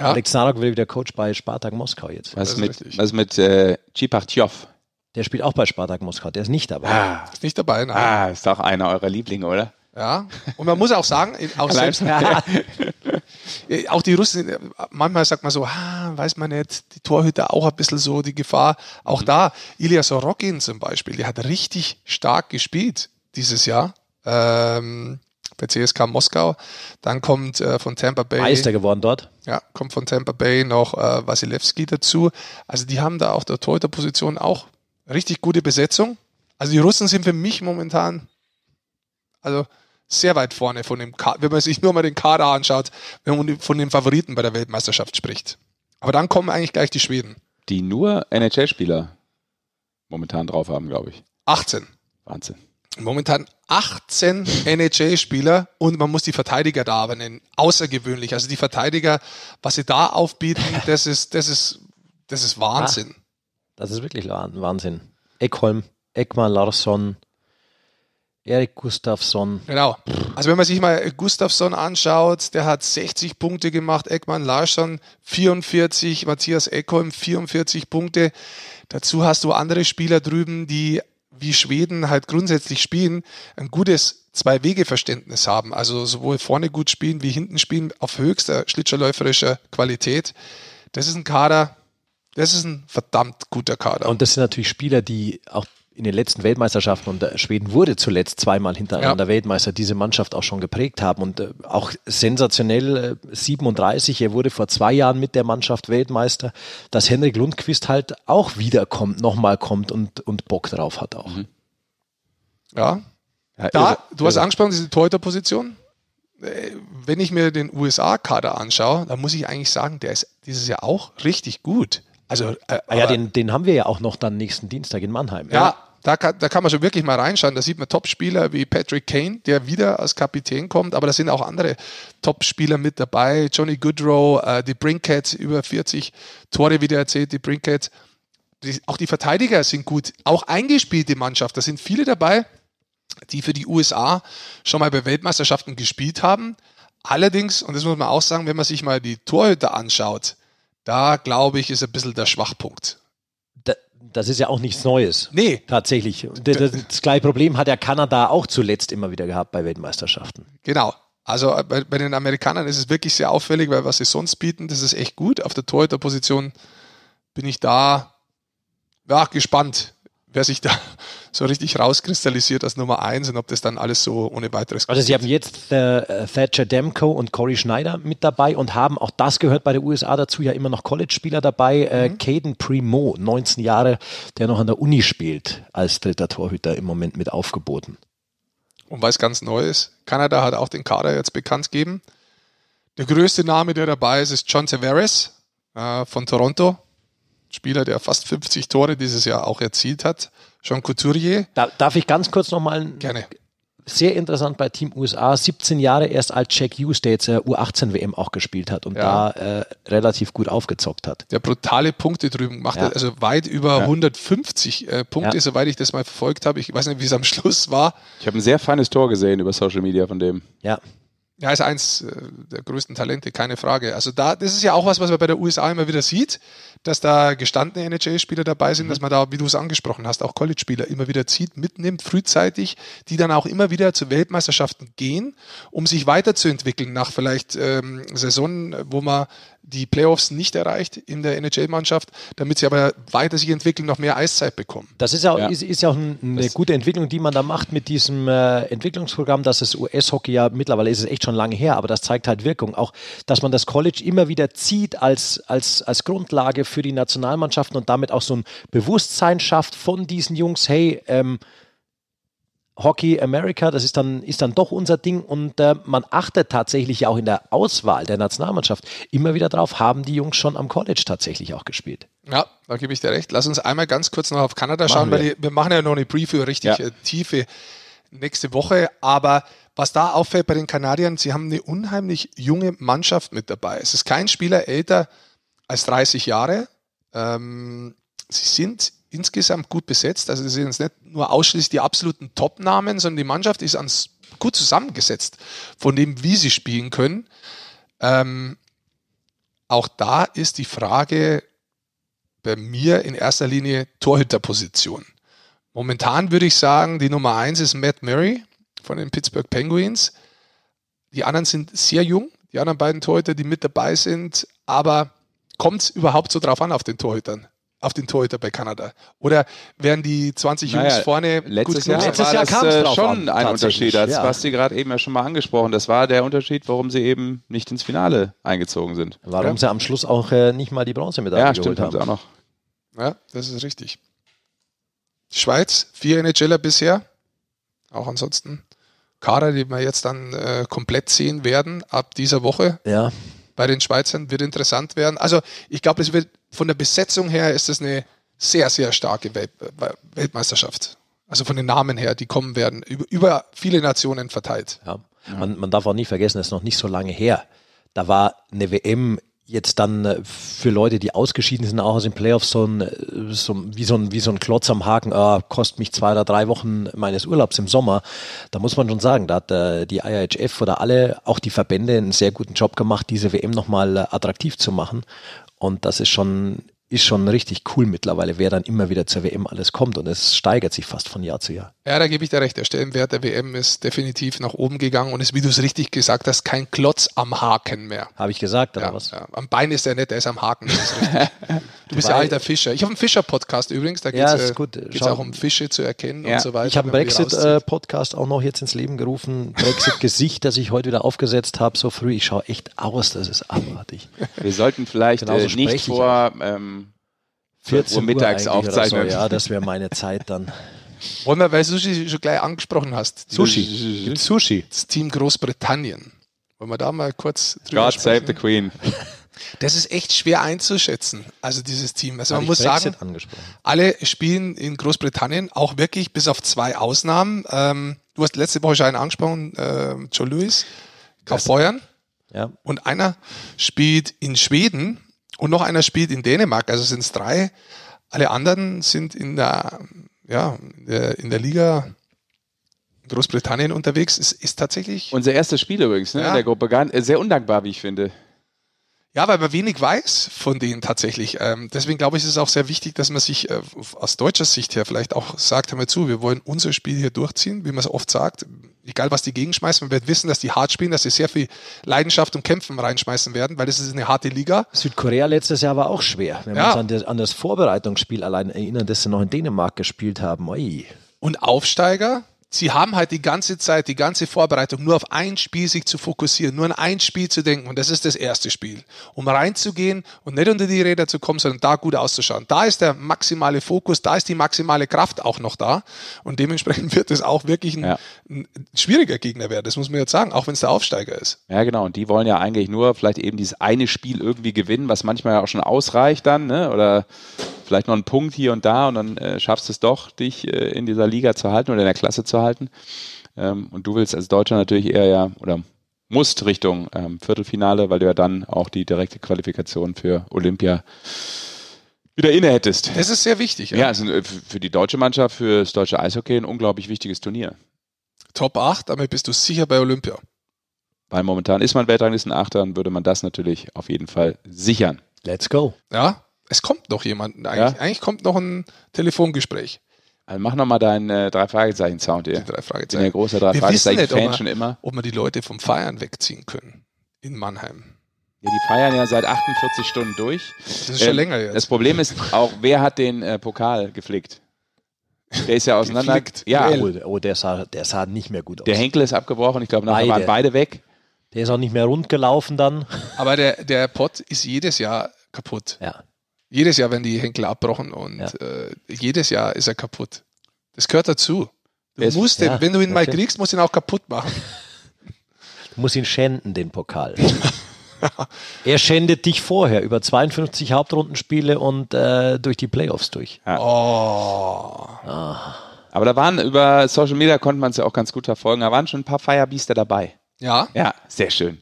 Ja. Oleg Znarok will wieder Coach bei Spartak Moskau jetzt. Was mit, was mit äh, Chipachtjov? Der spielt auch bei Spartak Moskau. Der ist nicht dabei. Ah, ist nicht dabei, nein. Ah, ist doch einer eurer Lieblinge, oder? Ja, und man muss auch sagen, auch selbst, ja, auch die Russen, manchmal sagt man so, ah, weiß man nicht, die Torhüter auch ein bisschen so die Gefahr. Auch mhm. da, Ilya Sorokin zum Beispiel, der hat richtig stark gespielt dieses Jahr. Ähm, bei CSK Moskau. Dann kommt äh, von Tampa Bay. Meister geworden dort. Ja, kommt von Tampa Bay noch äh, Wasilewski dazu. Also die haben da auf der Torhüterposition auch richtig gute Besetzung. Also die Russen sind für mich momentan, also sehr weit vorne von dem Kader, wenn man sich nur mal den Kader anschaut, wenn man von den Favoriten bei der Weltmeisterschaft spricht. Aber dann kommen eigentlich gleich die Schweden. Die nur NHL-Spieler momentan drauf haben, glaube ich. 18. Wahnsinn. Momentan 18 NHL-Spieler und man muss die Verteidiger da aber nennen. Außergewöhnlich. Also die Verteidiger, was sie da aufbieten, das ist, das ist, das ist Wahnsinn. Ah, das ist wirklich Wahnsinn. Eckholm, Ekman Larsson, Erik Gustafsson. Genau. Also wenn man sich mal Gustafsson anschaut, der hat 60 Punkte gemacht, Eckmann Larsson 44, Matthias Eckholm 44 Punkte. Dazu hast du andere Spieler drüben, die wie Schweden halt grundsätzlich spielen, ein gutes Zwei-Wege-Verständnis haben. Also sowohl vorne gut spielen wie hinten spielen auf höchster schlittschuhläuferischer Qualität. Das ist ein Kader, das ist ein verdammt guter Kader. Und das sind natürlich Spieler, die auch in den letzten Weltmeisterschaften und Schweden wurde zuletzt zweimal hintereinander ja. Weltmeister, diese Mannschaft auch schon geprägt haben und äh, auch sensationell äh, 37, er wurde vor zwei Jahren mit der Mannschaft Weltmeister, dass Henrik Lundqvist halt auch wiederkommt, nochmal kommt und, und Bock drauf hat auch. Mhm. Ja, ja da, irre, du hast angesprochen, diese Torhüter-Position. Äh, wenn ich mir den USA-Kader anschaue, dann muss ich eigentlich sagen, der ist dieses Jahr auch richtig gut. Also, äh, ja, den, den haben wir ja auch noch dann nächsten Dienstag in Mannheim. Ja, ja. Da, kann, da kann man schon wirklich mal reinschauen. Da sieht man Topspieler wie Patrick Kane, der wieder als Kapitän kommt, aber da sind auch andere Topspieler mit dabei. Johnny Goodrow, äh, die Brinkett, über 40 Tore wieder erzählt, die Brinkett. Die, auch die Verteidiger sind gut, auch eingespielte Mannschaft. Da sind viele dabei, die für die USA schon mal bei Weltmeisterschaften gespielt haben. Allerdings, und das muss man auch sagen, wenn man sich mal die Torhüter anschaut, da glaube ich, ist ein bisschen der Schwachpunkt. Das ist ja auch nichts Neues. Nee. Tatsächlich. Das, das gleiche Problem hat ja Kanada auch zuletzt immer wieder gehabt bei Weltmeisterschaften. Genau. Also äh, bei, bei, den Amerikanern ist es wirklich sehr auffällig, weil was sie sonst bieten, das ist echt gut. Auf der Torhüterposition bin ich da ja, gespannt, wer sich da so richtig rauskristallisiert als Nummer eins und ob das dann alles so ohne weiteres Also sie haben jetzt äh, Thatcher Demko und Corey Schneider mit dabei und haben, auch das gehört bei der USA dazu, ja immer noch College-Spieler dabei. Äh, mhm. Caden Primo, 19 Jahre, der noch an der Uni spielt, als dritter Torhüter im Moment mit aufgeboten. Und weil es ganz neu ist, Kanada hat auch den Kader jetzt bekannt gegeben. Der größte Name, der dabei ist, ist John Tavares äh, von Toronto. Spieler, der fast 50 Tore dieses Jahr auch erzielt hat. Jean Couturier. Da, darf ich ganz kurz nochmal Gerne. Sehr interessant bei Team USA, 17 Jahre erst als Jack Hughes, der jetzt äh, U18-WM auch gespielt hat und ja. da äh, relativ gut aufgezockt hat. Der brutale Punkte drüben gemacht ja. hat, also weit über ja. 150 äh, Punkte, soweit ich das mal verfolgt habe. Ich weiß nicht, wie es am Schluss war. Ich habe ein sehr feines Tor gesehen über Social Media von dem. Ja. Ja, ist eins äh, der größten Talente, keine Frage. Also da, das ist ja auch was, was man bei der USA immer wieder sieht, dass da gestandene NHL-Spieler dabei sind, mhm. dass man da, wie du es angesprochen hast, auch College-Spieler immer wieder zieht, mitnimmt, frühzeitig, die dann auch immer wieder zu Weltmeisterschaften gehen, um sich weiterzuentwickeln nach vielleicht ähm, Saisonen, wo man die Playoffs nicht erreicht in der NHL-Mannschaft, damit sie aber weiter sich entwickeln, noch mehr Eiszeit bekommen. Das ist ja, ja. Ist, ist ja auch eine das gute Entwicklung, die man da macht mit diesem äh, Entwicklungsprogramm, dass das US-Hockey ja mittlerweile ist es echt schon lange her, aber das zeigt halt Wirkung. Auch, dass man das College immer wieder zieht als, als, als Grundlage für die Nationalmannschaften und damit auch so ein Bewusstsein schafft von diesen Jungs, hey, ähm, Hockey America, das ist dann, ist dann doch unser Ding und äh, man achtet tatsächlich auch in der Auswahl der Nationalmannschaft immer wieder drauf, haben die Jungs schon am College tatsächlich auch gespielt. Ja, da gebe ich dir recht. Lass uns einmal ganz kurz noch auf Kanada schauen, wir. weil die, wir machen ja noch eine Preview, richtig ja. äh, tiefe nächste Woche, aber was da auffällt bei den Kanadiern, sie haben eine unheimlich junge Mannschaft mit dabei. Es ist kein Spieler älter als 30 Jahre. Ähm, sie sind insgesamt gut besetzt. Also das sind jetzt nicht nur ausschließlich die absoluten Top-Namen, sondern die Mannschaft ist ans, gut zusammengesetzt, von dem, wie sie spielen können. Ähm, auch da ist die Frage bei mir in erster Linie Torhüterposition. Momentan würde ich sagen, die Nummer eins ist Matt Murray von den Pittsburgh Penguins. Die anderen sind sehr jung, die anderen beiden Torhüter, die mit dabei sind, aber kommt es überhaupt so drauf an auf den Torhütern? Auf den Torhüter bei Kanada? Oder wären die 20 Jungs naja, vorne letztes Jahr, letztes Jahr war das äh, schon an, ein Unterschied. Das ja. hast du gerade eben ja schon mal angesprochen. Das war der Unterschied, warum sie eben nicht ins Finale eingezogen sind. Warum ja. sie am Schluss auch äh, nicht mal die Bronzemedaille ja, geholt stimmt, haben. auch noch. Ja, das ist richtig. Schweiz, vier NHLer bisher. Auch ansonsten Kader, die wir jetzt dann äh, komplett sehen werden ab dieser Woche. Ja bei den Schweizern wird interessant werden. Also ich glaube, es wird von der Besetzung her ist das eine sehr, sehr starke Welt Weltmeisterschaft. Also von den Namen her, die kommen werden, über, über viele Nationen verteilt. Ja. Man, man darf auch nicht vergessen, es ist noch nicht so lange her. Da war eine WM jetzt dann äh, für Leute, die ausgeschieden sind, auch aus den Playoffs, so ein, äh, so, wie, so ein, wie so ein Klotz am Haken, äh, kostet mich zwei oder drei Wochen meines Urlaubs im Sommer. Da muss man schon sagen, da hat äh, die IHF oder alle, auch die Verbände, einen sehr guten Job gemacht, diese WM nochmal äh, attraktiv zu machen. Und das ist schon ist schon richtig cool mittlerweile, wer dann immer wieder zur WM alles kommt und es steigert sich fast von Jahr zu Jahr. Ja, da gebe ich dir recht. Der Stellenwert der WM ist definitiv nach oben gegangen und ist, wie du es richtig gesagt hast, kein Klotz am Haken mehr. Habe ich gesagt, oder Ja, was? ja. Am Bein ist er nicht, der ist am Haken. Du bist ja alter Fischer. Ich habe einen Fischer-Podcast übrigens, da geht Ja, es ist äh, geht's auch um Fische zu erkennen Ja. und so weiter. Ich habe einen. Brexit-Podcast auch noch jetzt ins Leben gerufen. Brexit-Gesicht, das ich heute wieder aufgesetzt habe, so früh. Ich schaue echt aus, das ist abartig. Wir sollten vielleicht äh, nicht vor ähm, 12 Uhr mittags aufzeichnen. So. Ja, das wäre meine Zeit dann. Wollen wir, weil Sushi schon gleich angesprochen hast. Sushi. Gibt's Sushi? Das Team Großbritannien. Wollen wir da mal kurz drüber God save sprechen? the Queen. Das ist echt schwer einzuschätzen, also dieses Team. Also Hab man muss Brexit sagen, alle spielen in Großbritannien, auch wirklich bis auf zwei Ausnahmen. Ähm, du hast letzte Woche schon einen angesprochen, äh, Joe Lewis, Kaufbeuern. Ja. Und einer spielt in Schweden und noch einer spielt in Dänemark. Also sind es drei. Alle anderen sind in der, ja, in der, Liga Großbritannien unterwegs. Es ist tatsächlich, Unser erstes Spiel übrigens, ne, Ja. in der Gruppe. Gar, äh, sehr undankbar, wie ich finde. Ja, weil man wenig weiß von denen tatsächlich. Ähm, deswegen glaube ich, ist es auch sehr wichtig, dass man sich äh, aus deutscher Sicht her vielleicht auch sagt, hör mal zu, wir wollen unser Spiel hier durchziehen, wie man es oft sagt. Egal, was die gegenschmeißen, man wird wissen, dass die hart spielen, dass sie sehr viel Leidenschaft und Kämpfen reinschmeißen werden, weil das ist eine harte Liga. Südkorea letztes Jahr war auch schwer. Wenn wir Ja. uns an das, Vorbereitungsspiel allein erinnern, das sie noch in Dänemark gespielt haben. Ui. Und Aufsteiger, sie haben halt die ganze Zeit, die ganze Vorbereitung nur auf ein Spiel sich zu fokussieren, nur an ein Spiel zu denken und das ist das erste Spiel. Um reinzugehen und nicht unter die Räder zu kommen, sondern da gut auszuschauen. Da ist der maximale Fokus, da ist die maximale Kraft auch noch da und dementsprechend wird es auch wirklich ein, Ja. ein schwieriger Gegner werden, das muss man jetzt sagen, auch wenn es der Aufsteiger ist. Ja, genau. Und die wollen ja eigentlich nur vielleicht eben dieses eine Spiel irgendwie gewinnen, was manchmal ja auch schon ausreicht dann, ne? Oder vielleicht noch einen Punkt hier und da und dann äh, schaffst du es doch, dich äh, in dieser Liga zu halten oder in der Klasse zu halten. Ähm, und du willst als Deutscher natürlich eher ja oder musst Richtung ähm, Viertelfinale, weil du ja dann auch die direkte Qualifikation für Olympia wieder inne hättest. Das ist sehr wichtig. Ja, äh, für für die deutsche Mannschaft, für das deutsche Eishockey ein unglaublich wichtiges Turnier. Top 8, damit bist du sicher bei Olympia. Weil momentan ist man Weltranglistenachter, dann würde man das natürlich auf jeden Fall sichern. Let's go. Ja, es kommt noch jemand. Eigentlich, Ja? eigentlich kommt noch ein Telefongespräch. Also mach nochmal deinen äh, Die Drei-Fragezeichen-Sound hier. drei Ich bin Fragezeichen. ja großer Drei-Fragezeichen-Fan schon immer. ob wir die Leute vom Feiern wegziehen können in Mannheim. Ja, die feiern ja seit 48 Stunden durch. Das ist schon Ähm, länger Das jetzt. Problem ist auch, wer hat den äh, Pokal geflickt? Der ist ja auseinander. Ja. Oh, oh der, sah, der sah nicht mehr gut aus. der Henkel ist abgebrochen. Ich glaube, nachher Beide. waren beide weg. der ist auch nicht mehr rund gelaufen dann. Aber der, der Pott ist jedes Jahr kaputt. Ja. Jedes Jahr werden die Henkel abbrochen und Ja. äh, jedes Jahr ist er kaputt. Das gehört dazu. Du Es- musst den, ja, wenn du ihn mal kriegst, musst du ihn auch kaputt machen. Du musst ihn schänden, den Pokal. er schändet dich vorher über 52 Hauptrundenspiele und äh, durch die Playoffs durch. Oh. Aber da waren über Social Media konnte man es ja auch ganz gut verfolgen. Da waren schon ein paar Firebiester dabei. Ja, Ja, sehr schön.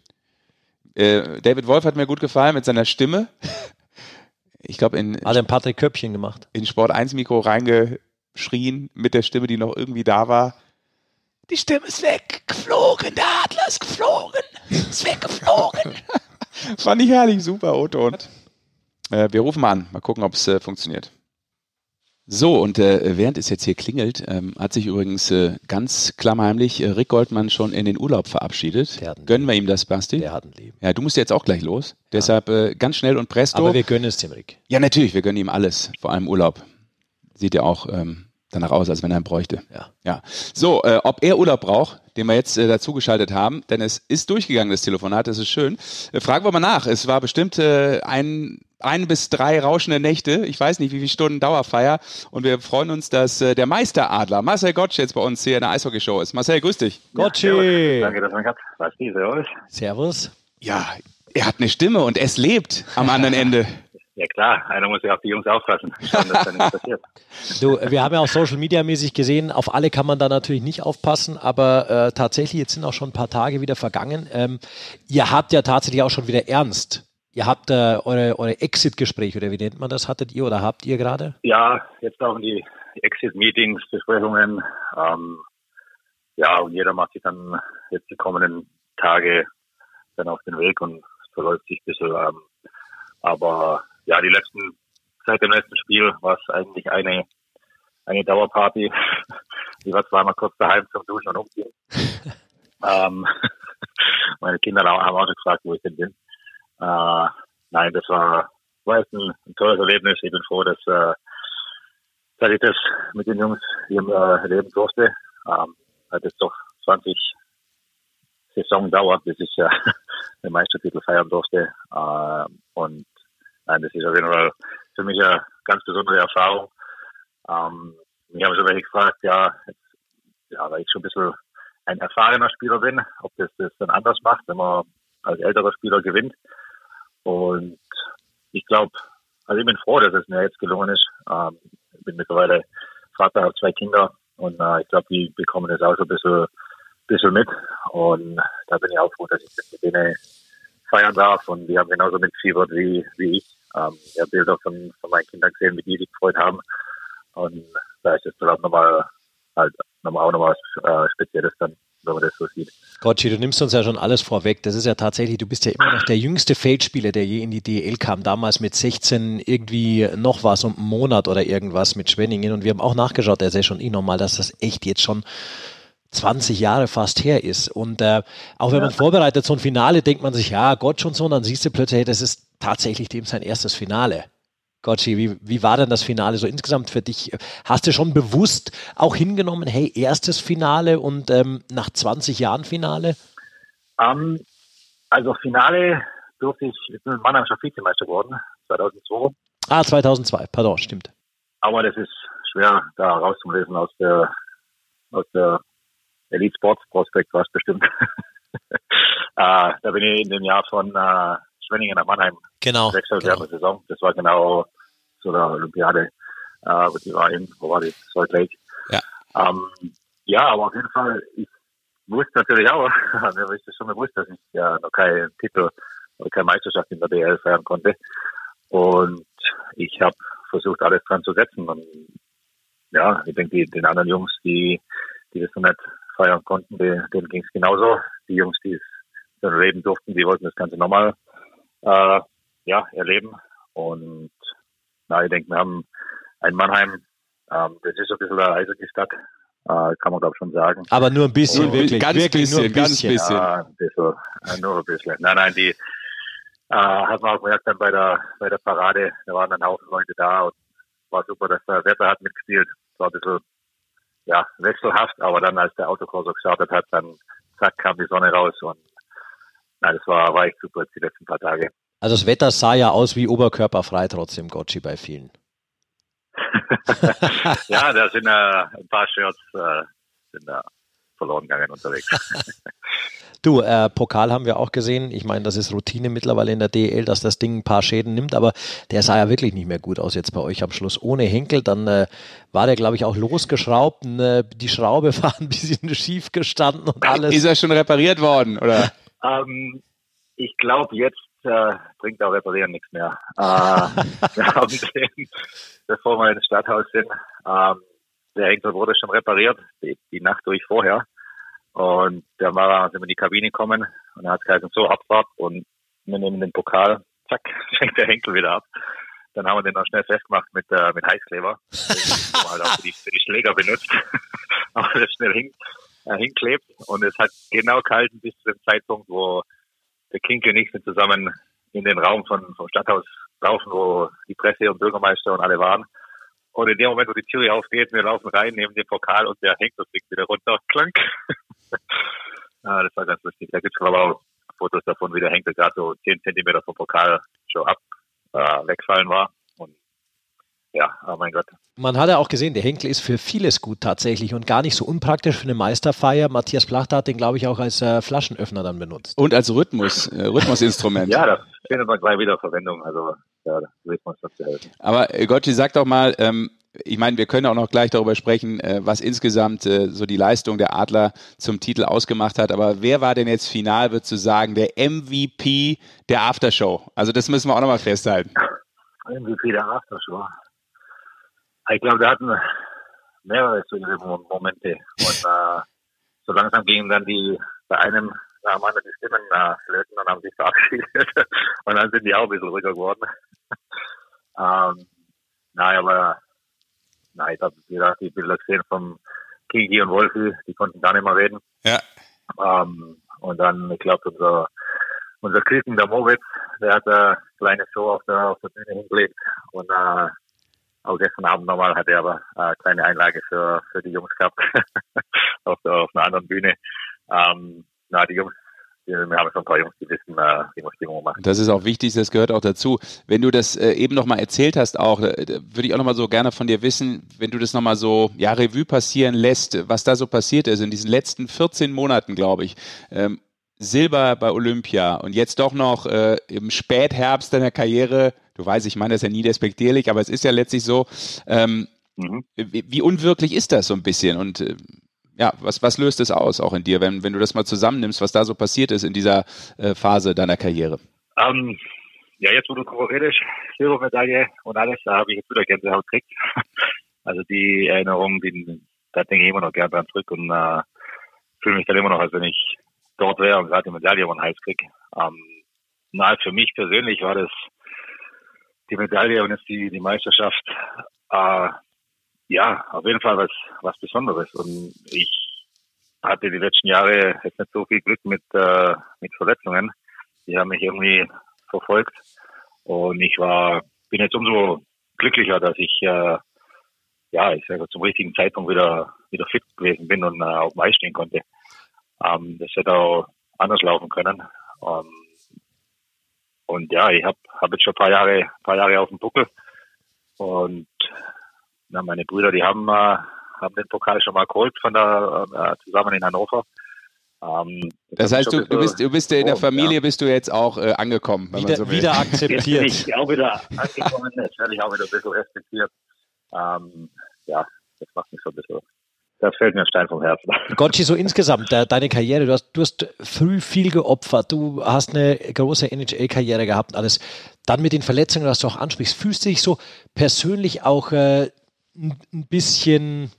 Äh, David Wolf hat mir gut gefallen mit seiner Stimme. Ich glaube, in, Hat er ein Patrick Köpfchen gemacht. in Sport 1 Mikro reingeschrien mit der Stimme, die noch irgendwie da war. Die Stimme ist weggeflogen, der Adler ist geflogen, ist weggeflogen. Fand ich herrlich, super O-Ton. Äh, wir rufen mal an, mal gucken, ob es äh, funktioniert. So, und äh, während es jetzt hier klingelt, ähm, hat sich übrigens äh, ganz klammheimlich äh, Rick Goldmann schon in den Urlaub verabschiedet. Gönnen wir ihm das, Basti? Der hat ein Leben. Ja, du musst jetzt auch gleich los. Deshalb äh, ganz schnell und presto. Aber wir gönnen es dem Rick. Ja, natürlich, wir gönnen ihm alles, vor allem Urlaub. Sieht ja auch ähm, danach aus, als wenn er ihn bräuchte. Ja. Ja. So, äh, ob er Urlaub braucht, den wir jetzt äh, dazugeschaltet haben, denn es ist durchgegangen, das Telefonat, das ist schön. Äh, fragen wir mal nach. Es war bestimmt äh, ein, ein bis drei rauschende Nächte. Ich weiß nicht, wie viele Stunden Dauerfeier. Und wir freuen uns, dass äh, der Meisteradler, Marcel Gottsch, jetzt bei uns hier in der Eishockeyshow ist. Marcel, grüß dich. Gotchi! Danke, dass man gehabt. Was die, servus. Servus. Ja, er hat eine Stimme und es lebt am anderen Ende. Ja klar, einer muss ja auf die Jungs aufpassen, schauen, dass da nichts passiert. Du, wir haben ja auch Social Media mäßig gesehen, auf alle kann man da natürlich nicht aufpassen, aber äh, tatsächlich, jetzt sind auch schon ein paar Tage wieder vergangen. Ähm, ihr habt ja tatsächlich auch schon wieder ernst Ihr habt äh, eure, eure Exit-Gespräche, oder wie nennt man das, hattet ihr oder habt ihr gerade? Ja, jetzt auch die Exit-Meetings, Besprechungen. Ähm, ja, und jeder macht sich dann jetzt die kommenden Tage dann auf den Weg und verläuft sich ein bisschen. Ähm, aber ja, die letzten, seit dem letzten Spiel war es eigentlich eine, eine Dauerparty. Ich war zweimal kurz daheim zum Duschen und Umziehen. ähm, meine Kinder haben auch gefragt, wo ich denn bin. Äh, nein, das war, war jetzt ein, ein, tolles Erlebnis. Ich bin froh, dass, äh, dass ich das mit den Jungs hier äh, erleben durfte. Ähm, hat jetzt doch 20 Saison dauert, bis ich äh, den Meistertitel feiern durfte. Äh, und nein, das ist auf jeden Fall für mich eine ganz besondere Erfahrung. Ähm, mich haben schon welche gefragt, ja, jetzt, ja, weil ich schon ein bisschen ein erfahrener Spieler bin, ob das das dann anders macht, wenn man als älterer Spieler gewinnt. Und ich glaube, also ich bin froh, dass es mir jetzt gelungen ist. Ähm, ich bin mittlerweile Vater, habe zwei Kinder und äh, ich glaube, die bekommen das auch so ein bisschen, bisschen mit. Und da bin ich auch froh, dass ich das mit denen feiern darf. Und die haben genauso mitgefiebert wie, wie ich. Ähm, ich habe Bilder von, von meinen Kindern gesehen, wie die sich gefreut haben. Und da ist es dann auch nochmal, halt, nochmal auch nochmal was äh, Spezielles dann wenn man das so sieht. Gotchi, du nimmst uns ja schon alles vorweg. Das ist ja tatsächlich, du bist ja immer noch der jüngste Feldspieler, der je in die DL kam. Damals mit 16 irgendwie noch was um einen Monat oder irgendwas mit Schwenningen. Und wir haben auch nachgeschaut, der ist schon eh nochmal, dass das echt jetzt schon 20 Jahre fast her ist. Und äh, auch wenn ja. man vorbereitet so ein Finale, denkt man sich, ja, Gott schon so, und dann siehst du plötzlich, hey, das ist tatsächlich dem sein erstes Finale. Gotchi, wie, wie war denn das Finale so insgesamt für dich? Hast du schon bewusst auch hingenommen, hey, erstes Finale und ähm, nach 20 Jahren Finale? Um, ähm, also Finale durfte ich, ich bin mit Mannheim schon Vizemeister geworden, 2002. Ah, 2002, pardon, stimmt. Aber das ist schwer da rauszulesen aus der, aus der Elite Sports Prospekt, was bestimmt. uh, da bin ich in dem Jahr von uh, Schwenningen nach Mannheim genau, wechselt genau. während der Saison. Das war genau so der Olympiade, äh, die war in, wo war die? Salt Lake. Ja. Ähm, ja, aber auf jeden Fall, ich wusste natürlich auch, mir ist schon bewusst, dass ich ja noch keinen Titel oder keine Meisterschaft in der DL feiern konnte. Und ich habe versucht, alles dran zu setzen. Und ja, ich denke, den anderen Jungs, die, die das noch nicht feiern konnten, denen ging es genauso. Die Jungs, die es dann leben durften, die wollten das Ganze nochmal äh, ja, erleben. Und na, ich denke, wir haben ein Mannheim, ähm, das ist ein bisschen eine Eishockey-Stadt, äh, kann man glaube schon sagen. Aber nur ein bisschen, Und wirklich. Ganz wirklich bisschen, nur ein bisschen. Ganz bisschen. Ja, ein bisschen, äh, nur ein bisschen. Nein, nein, die äh, hat man auch gemerkt dann bei der, bei der Parade, da waren dann Haufen Leute da und war super, dass das Wetter hat mitgespielt. Es war ein bisschen, ja, wechselhaft, aber dann als der Autokorso gestartet hat, dann zack, kam die Sonne raus und nein, das war, war echt super die letzten paar Tage. Also das Wetter sah ja aus wie oberkörperfrei trotzdem, Gotchi, bei vielen. ja, da sind äh, ein paar Shirts äh, sind da verloren gegangen unterwegs. du, äh, Pokal haben wir auch gesehen. Ich meine, das ist Routine mittlerweile in der DL, dass das Ding ein paar Schäden nimmt, aber der sah ja wirklich nicht mehr gut aus jetzt bei euch am Schluss. Ohne Henkel, dann äh, war der, glaube ich, auch losgeschraubt. Äh, die Schraube war ein bisschen schief gestanden und alles. Ist er schon repariert worden, oder? Ähm, ich glaube, jetzt äh, bringt auch Reparieren nichts mehr. Äh, wir haben den, bevor wir ins Stadthaus sind, ähm, der Henkel wurde schon repariert, die, die Nacht durch vorher. Und der war, sind wir in die Kabine gekommen und er hat gesagt, so Abfahrt und wir nehmen den Pokal, zack, fängt der Henkel wieder ab. Dann haben wir den noch schnell festgemacht mit, äh, mit Heißkleber, den halt auch für die, für die Schläger benutzt, aber das schnell hin, äh, hinklebt und es hat genau gehalten bis zu dem Zeitpunkt, wo der Kinke und ich sind zusammen in den Raum von, vom Stadthaus laufen, wo die Presse und Bürgermeister und alle waren. Und in dem Moment, wo die Tür aufgeht, wir laufen rein, nehmen den Pokal und der hängt und fliegt wieder runter. Klank. ah, das war ganz lustig. Da gibt es aber auch Fotos davon, wie der Henkel gerade so zehn Zentimeter vom Pokal schon ab äh, wegfallen war ja, oh mein Gott. Man hat ja auch gesehen, der Henkel ist für vieles gut tatsächlich und gar nicht so unpraktisch für eine Meisterfeier. Matthias Plachter hat den, glaube ich, auch als äh, Flaschenöffner dann benutzt. Und als Rhythmus, äh, Rhythmusinstrument. ja, da findet man gleich wieder Verwendung. Also ja, Rhythmus hat helfen. Aber äh, Gotti, sag doch mal, ähm, ich meine, wir können auch noch gleich darüber sprechen, äh, was insgesamt äh, so die Leistung der Adler zum Titel ausgemacht hat. Aber wer war denn jetzt final, würdest du sagen, der MVP der Aftershow? Also das müssen wir auch nochmal festhalten. MVP der Aftershow. Ich glaube, wir hatten mehrere solche Momente. Und äh, so langsam gingen dann die bei einem da haben andere die Stimmen äh, flöten und haben sich verabschiedet. und dann sind die auch ein bisschen ruhiger geworden. ähm, nein, aber nein, ich habe die Bilder gesehen vom Kiki und Wolfi, die konnten gar nicht mehr reden. Ja. Ähm, und dann, ich glaube, unser, unser Küken, der Moritz, der hat eine kleine Show auf der, auf der Bühne hingelegt. Und äh, auch gestern Abend nochmal hat er aber eine kleine Einlage für, für die Jungs gehabt auf, der, auf einer anderen Bühne. Ähm, na, die Jungs, wir haben schon ein paar Jungs, die wissen, äh, wie man Stimmung macht. Das ist auch wichtig, das gehört auch dazu. Wenn du das äh, eben nochmal erzählt hast, auch, äh, würde ich auch nochmal so gerne von dir wissen, wenn du das nochmal so, ja, Revue passieren lässt, was da so passiert ist in diesen letzten 14 Monaten, glaube ich. Silber bei Olympia und jetzt doch noch äh, im Spätherbst deiner Karriere, du weißt, ich meine das ja nie despektierlich, aber es ist ja letztlich so, ähm, mhm. wie, wie, unwirklich ist das so ein bisschen und äh, ja, was, was löst es aus, auch in dir, wenn, wenn du das mal zusammennimmst, was da so passiert ist in dieser äh, Phase deiner Karriere? Ähm, ja, jetzt wo du redest, Silbermedaille und alles, da habe ich jetzt wieder Gänsehaut gekriegt. Also die Erinnerung, die, da denke ich immer noch gerne dran zurück und äh, fühle mich dann immer noch, als wenn ich dort wäre und gerade die Medaille über den Hals kriege. Ähm, na, für mich persönlich war das die Medaille und jetzt die, die Meisterschaft äh, ja, auf jeden Fall was, was Besonderes. Und ich hatte die letzten Jahre jetzt nicht so viel Glück mit, äh, mit Verletzungen. Die haben mich irgendwie verfolgt. Und ich war, bin jetzt umso glücklicher, dass ich, äh, ja, ich sage zum richtigen Zeitpunkt wieder, wieder fit gewesen bin und äh, auf dem Eis stehen konnte. Ähm, das hätte auch anders laufen können. Ähm, und ja, ich habe hab jetzt schon ein paar Jahre, paar Jahre auf dem Buckel und na, meine Brüder, die haben, äh, haben den Pokal schon mal geholt von der, äh, zusammen in Hannover. Ähm, das heißt, du, du, bist, du bist in der Familie, ja. bist du jetzt auch äh, angekommen. Wieder, so wieder akzeptiert. Jetzt bin ich auch wieder angekommen, jetzt werde ich auch wieder ein bisschen respektiert. Ähm, ja, das macht mich so ein bisschen da fällt mir ein Stein vom Herzen. Gotchi, so insgesamt, deine Karriere, du hast, du hast früh viel geopfert, du hast eine große NHL-Karriere gehabt und alles. Dann mit den Verletzungen, was du auch ansprichst, fühlst du dich so persönlich auch äh, ein bisschen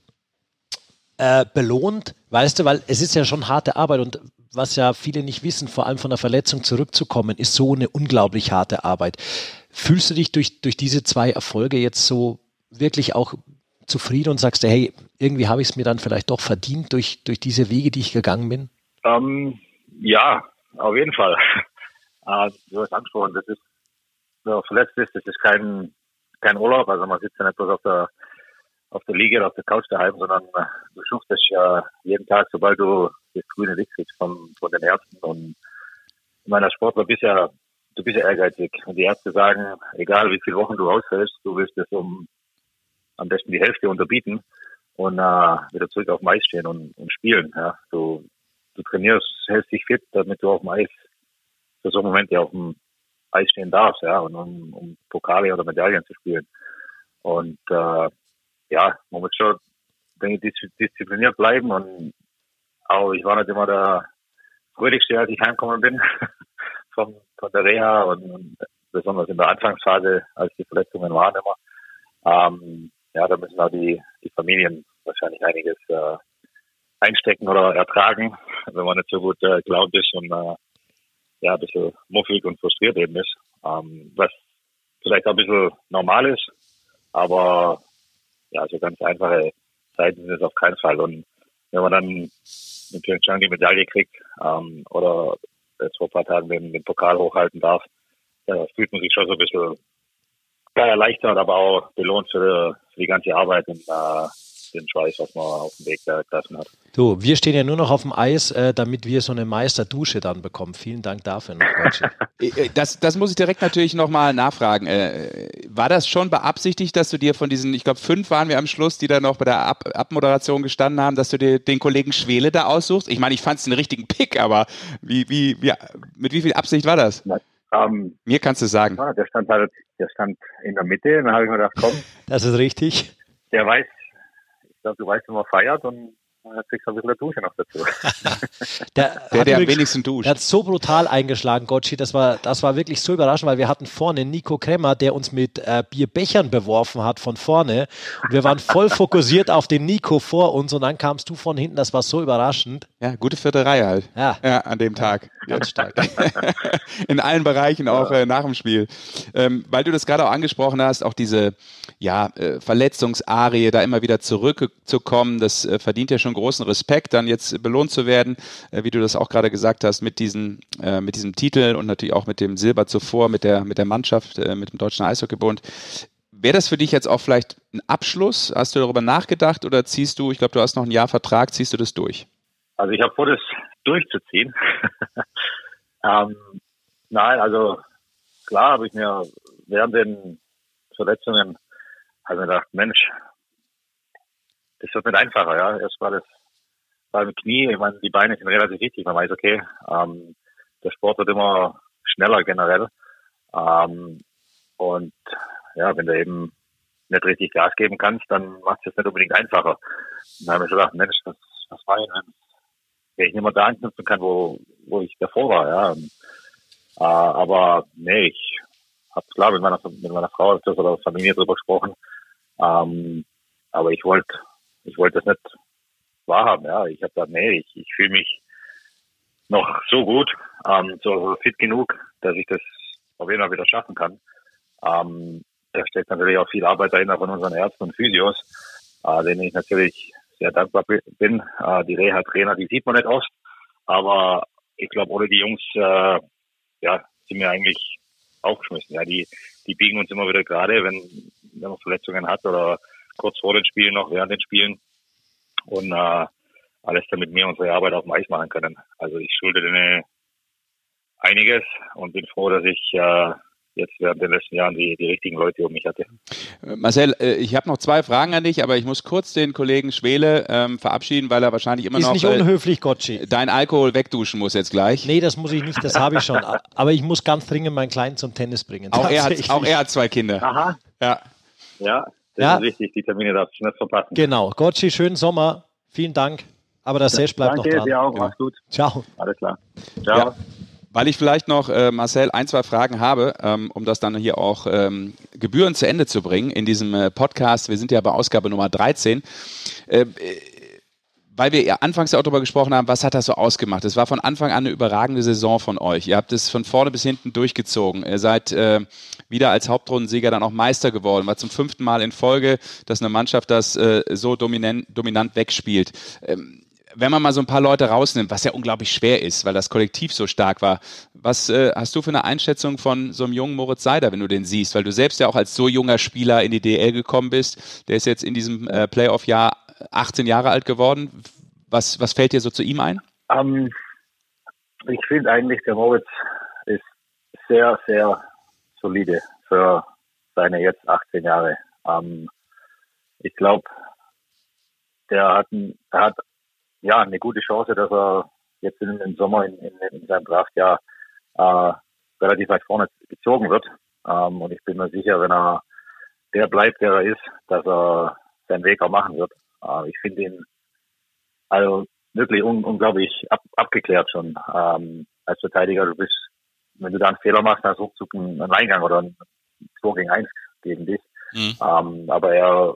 äh, belohnt, weißt du, weil es ist ja schon harte Arbeit und was ja viele nicht wissen, vor allem von der Verletzung zurückzukommen, ist so eine unglaublich harte Arbeit. Fühlst du dich durch, durch diese zwei Erfolge jetzt so wirklich auch zufrieden und sagst, hey, irgendwie habe ich es mir dann vielleicht doch verdient durch, durch diese Wege, die ich gegangen bin? Ähm, ja, auf jeden Fall. äh, du hast angesprochen, das ist, wer verletzt ist, das ist kein, kein Urlaub, also man sitzt ja nicht bloß auf der auf der Liege oder auf der Couch daheim, sondern äh, du schaffst es ja jeden Tag, sobald du das grüne Licht kriegst von, von den Ärzten. Und in meiner Sportler bist ja, du bist ja ehrgeizig. Und die Ärzte sagen, egal wie viele Wochen du ausfällst, du willst es um am besten die Hälfte unterbieten und äh, wieder zurück auf dem Eis stehen und, und spielen. Ja. Du, du trainierst, hältst dich fit, damit du auf dem Eis für so Momente auf dem Eis stehen darfst, ja, und um, um Pokale oder Medaillen zu spielen. Und äh, ja, man muss schon denke ich, diszipliniert bleiben und auch ich war nicht immer der fröhlichste, als ich heimgekommen bin von, von der Reha und, und, besonders in der Anfangsphase, als die Verletzungen waren immer. Ähm, ja, da müssen auch die, die Familien wahrscheinlich einiges äh, einstecken oder ertragen, wenn man nicht so gut äh, gelaunt ist und äh, ja, ein bisschen muffig und frustriert eben ist. Ähm, was vielleicht auch ein bisschen normal ist, aber ja, so ganz einfache Zeiten sind es auf keinen Fall. Und wenn man dann mit Pyeongchang die Medaille kriegt ähm, oder jetzt vor ein paar Tagen den, den Pokal hochhalten darf, da fühlt man sich schon so ein bisschen ja, erleichtert, aber auch belohnt für, für die ganze Arbeit und äh, den Schweiß, was man auf dem Weg da gelassen hat. Du, wir stehen ja nur noch auf dem Eis, äh, damit wir so eine Meisterdusche dann bekommen. Vielen Dank dafür noch, äh, äh, das, das muss ich direkt natürlich nochmal nachfragen. Äh, war das schon beabsichtigt, dass du dir von diesen, ich glaube, fünf waren wir am Schluss, die da noch bei der Ab Abmoderation gestanden haben, dass du dir den Kollegen Schwele da aussuchst? Ich meine, ich fand es einen richtigen Pick, aber wie, wie, wie, mit wie viel Absicht war das? Nein. Um, mir kannst du sagen. Ja, der stand halt, der stand in der Mitte, dann habe ich mir gedacht, komm. Das ist richtig der weiß, ich glaube, du weißt, wie man feiert und kriegst du ein bisschen Dusche noch dazu. der, der, der am wenigsten duscht. Der hat so brutal eingeschlagen, Gotchi. Das war, das war wirklich so überraschend, weil wir hatten vorne Nico Kremmer, der uns mit äh, Bierbechern beworfen hat von vorne. Und wir waren voll fokussiert auf den Nico vor uns und dann kamst du von hinten. Das war so überraschend. Ja, gute vierte Reihe halt. Ja. ja an dem Tag. Ganz stark. In allen Bereichen, auch äh, nach dem Spiel. Ähm, weil du das gerade auch angesprochen hast, auch diese ja, äh, Verletzungsarie, da immer wieder zurückzukommen, das äh, verdient ja schon großen Respekt, dann jetzt belohnt zu werden, äh, wie du das auch gerade gesagt hast, mit, diesen, äh, mit diesem Titel und natürlich auch mit dem Silber zuvor, mit der, mit der Mannschaft, äh, mit dem Deutschen Eishockeybund. Wäre das für dich jetzt auch vielleicht ein Abschluss? Hast du darüber nachgedacht oder ziehst du, ich glaube, du hast noch ein Jahr Vertrag, ziehst du das durch? Also ich habe vor, das durchzuziehen. ähm, nein, also klar habe ich mir während den Verletzungen also gedacht, Mensch, das wird nicht einfacher, ja. Erst war das beim Knie, ich meine, die Beine sind relativ wichtig. Man weiß, okay, ähm, der Sport wird immer schneller generell. Ähm, und ja, wenn du eben nicht richtig Gas geben kannst, dann macht es nicht unbedingt einfacher. Und dann habe ich gedacht, Mensch, was, was war ich, wenn ich nicht mehr da anknüpfen kann, wo, wo ich davor war, ja. Und, äh, aber nee, ich habe klar mit meiner, mit meiner Frau oder Familie drüber gesprochen. Ähm, aber ich wollte ich wollte das nicht wahrhaben. Ja, ich habe da nee, ich, ich fühle mich noch so gut, ähm, so fit genug, dass ich das auf jeden Fall wieder schaffen kann. Ähm, da steckt natürlich auch viel Arbeit dahinter von unseren Ärzten und Physios, äh, denen ich natürlich sehr dankbar bin. Äh, die Reha-Trainer, die sieht man nicht oft, aber ich glaube, ohne die Jungs, äh, ja, sind wir eigentlich aufgeschmissen. Ja, die, die biegen uns immer wieder gerade, wenn, wenn man Verletzungen hat oder kurz vor den Spielen noch, während den Spielen. Und äh, alles damit wir unsere Arbeit auf dem Eis machen können. Also ich schulde denen einiges und bin froh, dass ich äh, jetzt während den letzten Jahren die, die richtigen Leute um mich hatte. Marcel, äh, ich habe noch zwei Fragen an dich, aber ich muss kurz den Kollegen Schwele ähm, verabschieden, weil er wahrscheinlich immer Ist noch. Ist nicht unhöflich, Gotchi. Dein Alkohol wegduschen muss jetzt gleich. Nee, das muss ich nicht, das habe ich schon. Aber ich muss ganz dringend meinen Kleinen zum Tennis bringen. Auch er, hat, auch er hat zwei Kinder. Aha. Ja. Ja, das ja. ist wichtig, die Termine darf ich nicht verpassen. Genau. Gotchi, schönen Sommer. Vielen Dank. Aber das Sesh bleibt Danke, noch dran. Dir auch. Genau. Mach's gut. Ciao. Alles klar. Ciao. Ja. Weil ich vielleicht noch, äh, Marcel, ein, zwei Fragen habe, ähm, um das dann hier auch ähm, Gebühren zu Ende zu bringen in diesem äh, Podcast. Wir sind ja bei Ausgabe Nummer 13. Äh, weil wir ja anfangs auch darüber gesprochen haben, was hat das so ausgemacht? Es war von Anfang an eine überragende Saison von euch. Ihr habt es von vorne bis hinten durchgezogen. Ihr seid äh, wieder als Hauptrundensieger dann auch Meister geworden. War zum fünften Mal in Folge, dass eine Mannschaft das äh, so dominant, dominant wegspielt. Ähm, wenn man mal so ein paar Leute rausnimmt, was ja unglaublich schwer ist, weil das Kollektiv so stark war, was äh, hast du für eine Einschätzung von so einem jungen Moritz Seider, wenn du den siehst? Weil du selbst ja auch als so junger Spieler in die DL gekommen bist. Der ist jetzt in diesem äh, Playoff-Jahr 18 Jahre alt geworden. Was, was fällt dir so zu ihm ein? Ähm, ich finde eigentlich, der Moritz ist sehr, sehr solide für seine jetzt 18 Jahre. Ähm, ich glaube, der hat, er hat ja eine gute Chance, dass er jetzt in, im Sommer in, in, in seinem Draftjahr äh, relativ weit vorne gezogen wird. Ähm, und ich bin mir sicher, wenn er der bleibt, der er ist, dass er seinen Weg auch machen wird. Uh, ich finde ihn also wirklich un unglaublich ab abgeklärt schon ähm, als Verteidiger. Du bist, wenn du da einen Fehler machst, dann ist ruckzuck ein, ein Eingang oder ein 2 gegen 1 gegen dich. Mhm. Ähm, aber er,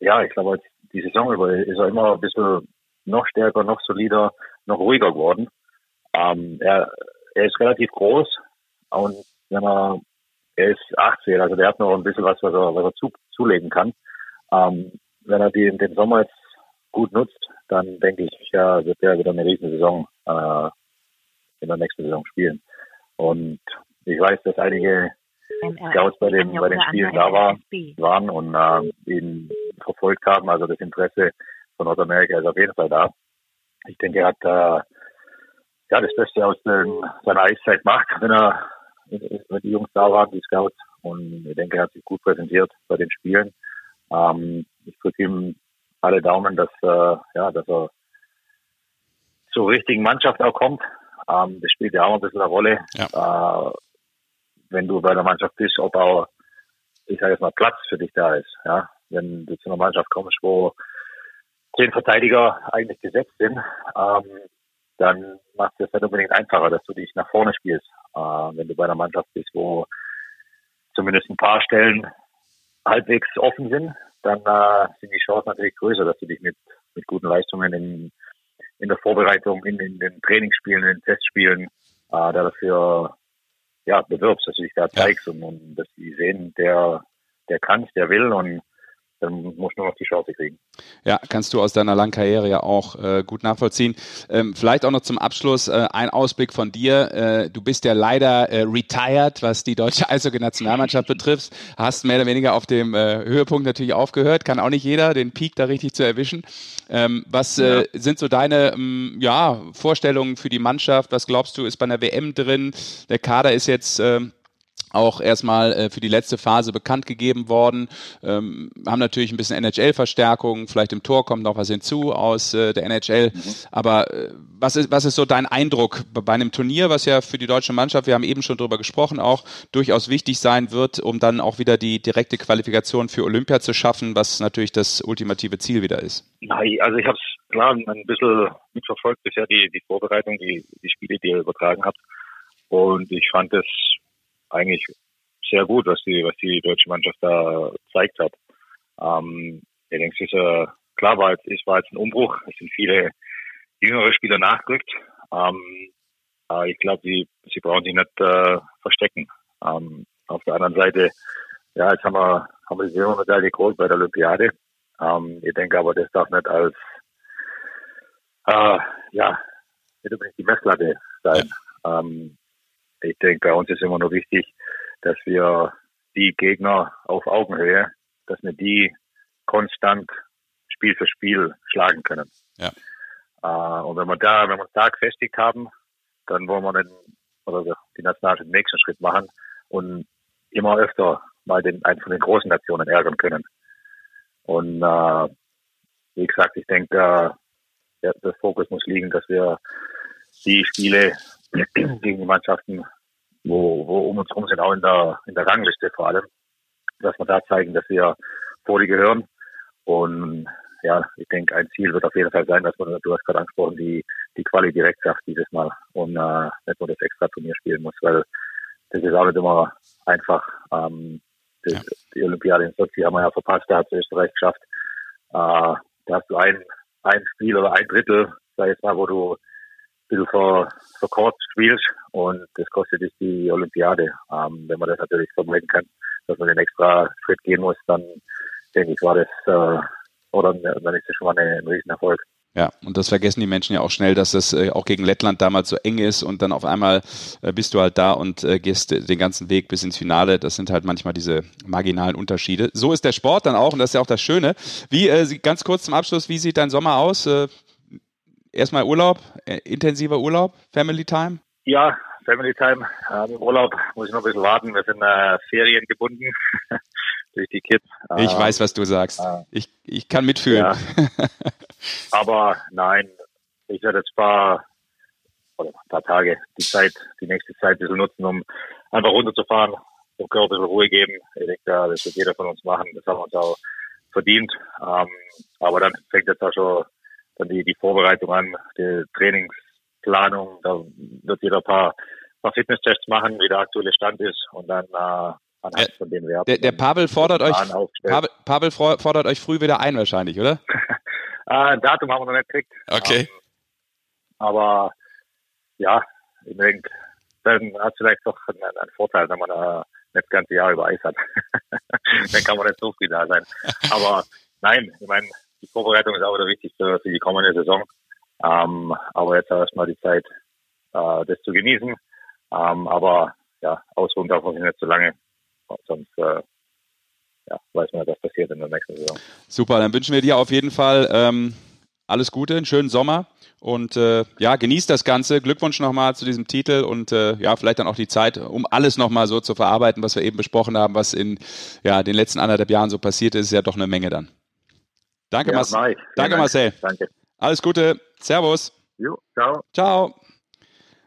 ja, ich glaube, die Saison über ist er immer ein bisschen noch stärker, noch solider, noch ruhiger geworden. Ähm, er, er ist relativ groß und wenn er, er ist 18, also der hat noch ein bisschen was, was er, was er zu, zulegen kann. Ähm, wenn er die, den Sommer jetzt gut nutzt, dann denke ich, ja, wird er wieder eine riesen Saison äh, in der nächsten Saison spielen. Und ich weiß, dass einige Scouts bei den, bei den Spielen da war, waren und äh, ihn verfolgt haben. Also das Interesse von Nordamerika ist auf jeden Fall da. Ich denke, er hat äh, ja das Beste aus den, seiner Eiszeit gemacht, wenn er wenn die Jungs da waren, die Scouts. Und ich denke, er hat sich gut präsentiert bei den Spielen. Ähm, ich drücke ihm alle Daumen, dass, äh, ja, dass er zur richtigen Mannschaft auch kommt. Ähm, das spielt ja auch ein bisschen eine Rolle. Ja. Äh, wenn du bei der Mannschaft bist, ob auch, ich sage jetzt mal, Platz für dich da ist. Ja? wenn du zu einer Mannschaft kommst, wo zehn Verteidiger eigentlich gesetzt sind, ähm, dann macht es nicht unbedingt einfacher, dass du dich nach vorne spielst. Äh, wenn du bei einer Mannschaft bist, wo zumindest ein paar Stellen halbwegs offen sind, dann äh, sind die Chancen natürlich größer, dass du dich mit, mit guten Leistungen in, in der Vorbereitung, in, in den Trainingsspielen, in den Testspielen äh, dafür ja, bewirbst, dass du dich da zeigst ja. und, und dass die sehen, der, der kann der will und dann muss nur noch die Chance kriegen. Ja, kannst du aus deiner langen Karriere ja auch äh, gut nachvollziehen. Ähm, vielleicht auch noch zum Abschluss äh, ein Ausblick von dir. Äh, du bist ja leider äh, retired, was die deutsche Eishockey-Nationalmannschaft betrifft. Hast mehr oder weniger auf dem äh, Höhepunkt natürlich aufgehört. Kann auch nicht jeder, den Peak da richtig zu erwischen. Ähm, was äh, ja. sind so deine ähm, ja, Vorstellungen für die Mannschaft? Was glaubst du, ist bei einer WM drin? Der Kader ist jetzt ähm, auch erstmal äh, für die letzte Phase bekannt gegeben worden. Ähm, haben natürlich ein bisschen NHL-Verstärkung, vielleicht im Tor kommt noch was hinzu aus äh, der NHL. Mhm. Aber äh, was, ist, was ist so dein Eindruck bei einem Turnier, was ja für die deutsche Mannschaft, wir haben eben schon drüber gesprochen, auch durchaus wichtig sein wird, um dann auch wieder die direkte Qualifikation für Olympia zu schaffen, was natürlich das ultimative Ziel wieder ist? Nein, also ich habe es klar ein bisschen mitverfolgt bisher, die, die Vorbereitung, die, die Spiele, die ihr übertragen habt. Und ich fand es eigentlich sehr gut, was die, was die deutsche Mannschaft da gezeigt hat. Ähm, ich denke, es ist, äh, klar war jetzt, es war jetzt ein Umbruch. Es sind viele jüngere Spieler nachgerückt. Ähm, aber ich glaube, sie, sie brauchen sich nicht äh, verstecken. Ähm, auf der anderen Seite, ja, jetzt haben wir, haben wir die Silbermedaille geholt bei der Olympiade. Ähm, ich denke aber, das darf nicht als, äh, ja, nicht unbedingt die Messlatte sein. Ja. Ähm, ich denke, bei uns ist immer nur wichtig, dass wir die Gegner auf Augenhöhe, dass wir die konstant Spiel für Spiel schlagen können. Ja. Äh, und wenn wir da, wenn wir uns da gefestigt haben, dann wollen wir den, oder die Nationalmannschaft den nächsten Schritt machen und immer öfter mal den, einen von den großen Nationen ärgern können. Und äh, wie gesagt, ich denke, äh, der, der Fokus muss liegen, dass wir die Spiele gegen die Mannschaften, wo, wo um uns herum sind, auch in der, in der Rangliste vor allem, dass wir da zeigen, dass wir vor die gehören. Und ja, ich denke, ein Ziel wird auf jeden Fall sein, dass man, du hast gerade angesprochen, die, die Quali direkt schafft dieses Mal und äh, nicht nur das extra Turnier spielen muss, weil das ist auch nicht immer einfach. Ähm, das, ja. Die Olympiade in Sochi haben wir ja verpasst, da hat es Österreich geschafft. Äh, da hast du ein, ein Spiel oder ein Drittel, sag ich jetzt mal, wo du bisschen ver, verkürzt spielst und das kostet dich die Olympiade. Ähm, wenn man das natürlich vermeiden kann, dass man den extra Schritt gehen muss, dann denke ich, war das äh, oder dann ist das schon mal eine, ein Riesenerfolg. Ja, und das vergessen die Menschen ja auch schnell, dass das äh, auch gegen Lettland damals so eng ist und dann auf einmal äh, bist du halt da und äh, gehst den ganzen Weg bis ins Finale. Das sind halt manchmal diese marginalen Unterschiede. So ist der Sport dann auch und das ist ja auch das Schöne. Wie, äh, ganz kurz zum Abschluss, wie sieht dein Sommer aus? Äh, erstmal Urlaub, äh, intensiver Urlaub, Family Time? Ja, Family Time. Ähm, Urlaub muss ich noch ein bisschen warten. Wir sind äh, Ferien gebunden durch die Kids. Ich ähm, weiß, was du sagst. Äh, ich, ich kann mitfühlen. Ja. Aber nein, ich werde jetzt ein paar, oder ein paar Tage die Zeit, die nächste Zeit ein bisschen nutzen, um einfach runterzufahren, dem Körper ein bisschen Ruhe geben. Ich denke, das wird jeder von uns machen. Das haben wir uns auch verdient. Ähm, aber dann fängt jetzt auch schon dann die, die Vorbereitung an, die Trainingsplanung, da wird jeder ein paar, paar Fitnesstests machen, wie der aktuelle Stand ist und dann äh, anhand von den Werten. Der, der Pavel fordert euch Pavel, Pavel, fordert euch früh wieder ein wahrscheinlich, oder? äh, Datum haben wir noch nicht gekriegt. Okay. Ähm, aber ja, ich denke, dann hat es vielleicht doch einen, einen Vorteil, wenn man äh, nicht das ganze Jahr über Eis hat. dann kann man nicht so früh da sein. Aber nein, ich meine, die Vorbereitung ist auch wieder wichtig für, für die kommende Saison. Ähm, aber jetzt erstmal die Zeit, äh, das zu genießen. Ähm, aber ja, ausruhen darf man sich nicht zu lange. Sonst äh, ja, weiß man, was passiert in der nächsten Saison. Super, dann wünschen wir dir auf jeden Fall ähm, alles Gute, einen schönen Sommer und äh, ja, genießt das Ganze. Glückwunsch nochmal zu diesem Titel und äh, ja, vielleicht dann auch die Zeit, um alles nochmal so zu verarbeiten, was wir eben besprochen haben, was in ja, den letzten anderthalb Jahren so passiert ist, ist ja doch eine Menge dann. Danke, ja, Marcel. Danke, Marcel. Danke. Alles Gute. Servus. Jo, ciao. Ciao.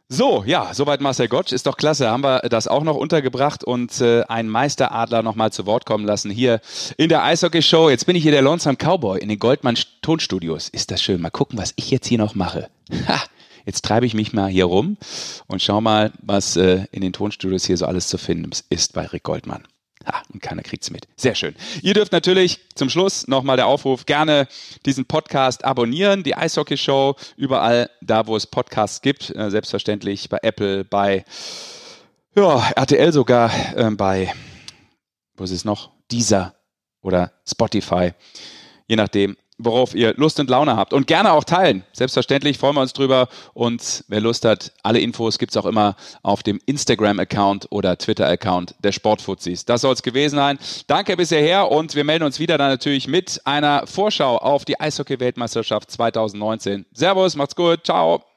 So, ja, soweit Marcel Gottsch. Ist doch klasse. Haben wir das auch noch untergebracht und äh, einen Meisteradler nochmal zu Wort kommen lassen hier in der Eishockey-Show. Jetzt bin ich hier der Lonesome Cowboy in den Goldmann Tonstudios. Ist das schön. Mal gucken, was ich jetzt hier noch mache. Ha! Jetzt treibe ich mich mal hier rum und schau mal, was äh, in den Tonstudios hier so alles zu finden ist bei Rick Goldmann. Ha, und keiner kriegt es mit. Sehr schön. Ihr dürft natürlich zum Schluss nochmal der Aufruf, gerne diesen Podcast abonnieren, die Eishockey Show, überall da, wo es Podcasts gibt, äh, selbstverständlich bei Apple, bei ja, RTL sogar, äh, bei, wo ist es noch, Deezer oder Spotify, je nachdem, worauf ihr Lust und Laune habt. Und gerne auch teilen. Selbstverständlich freuen wir uns drüber. Und wer Lust hat, alle Infos gibt es auch immer auf dem Instagram-Account oder Twitter-Account der Sportfuzis. Das soll es gewesen sein. Danke bis hierher und wir melden uns wieder dann natürlich mit einer Vorschau auf die Eishockey-Weltmeisterschaft 2019. Servus, macht's gut, ciao.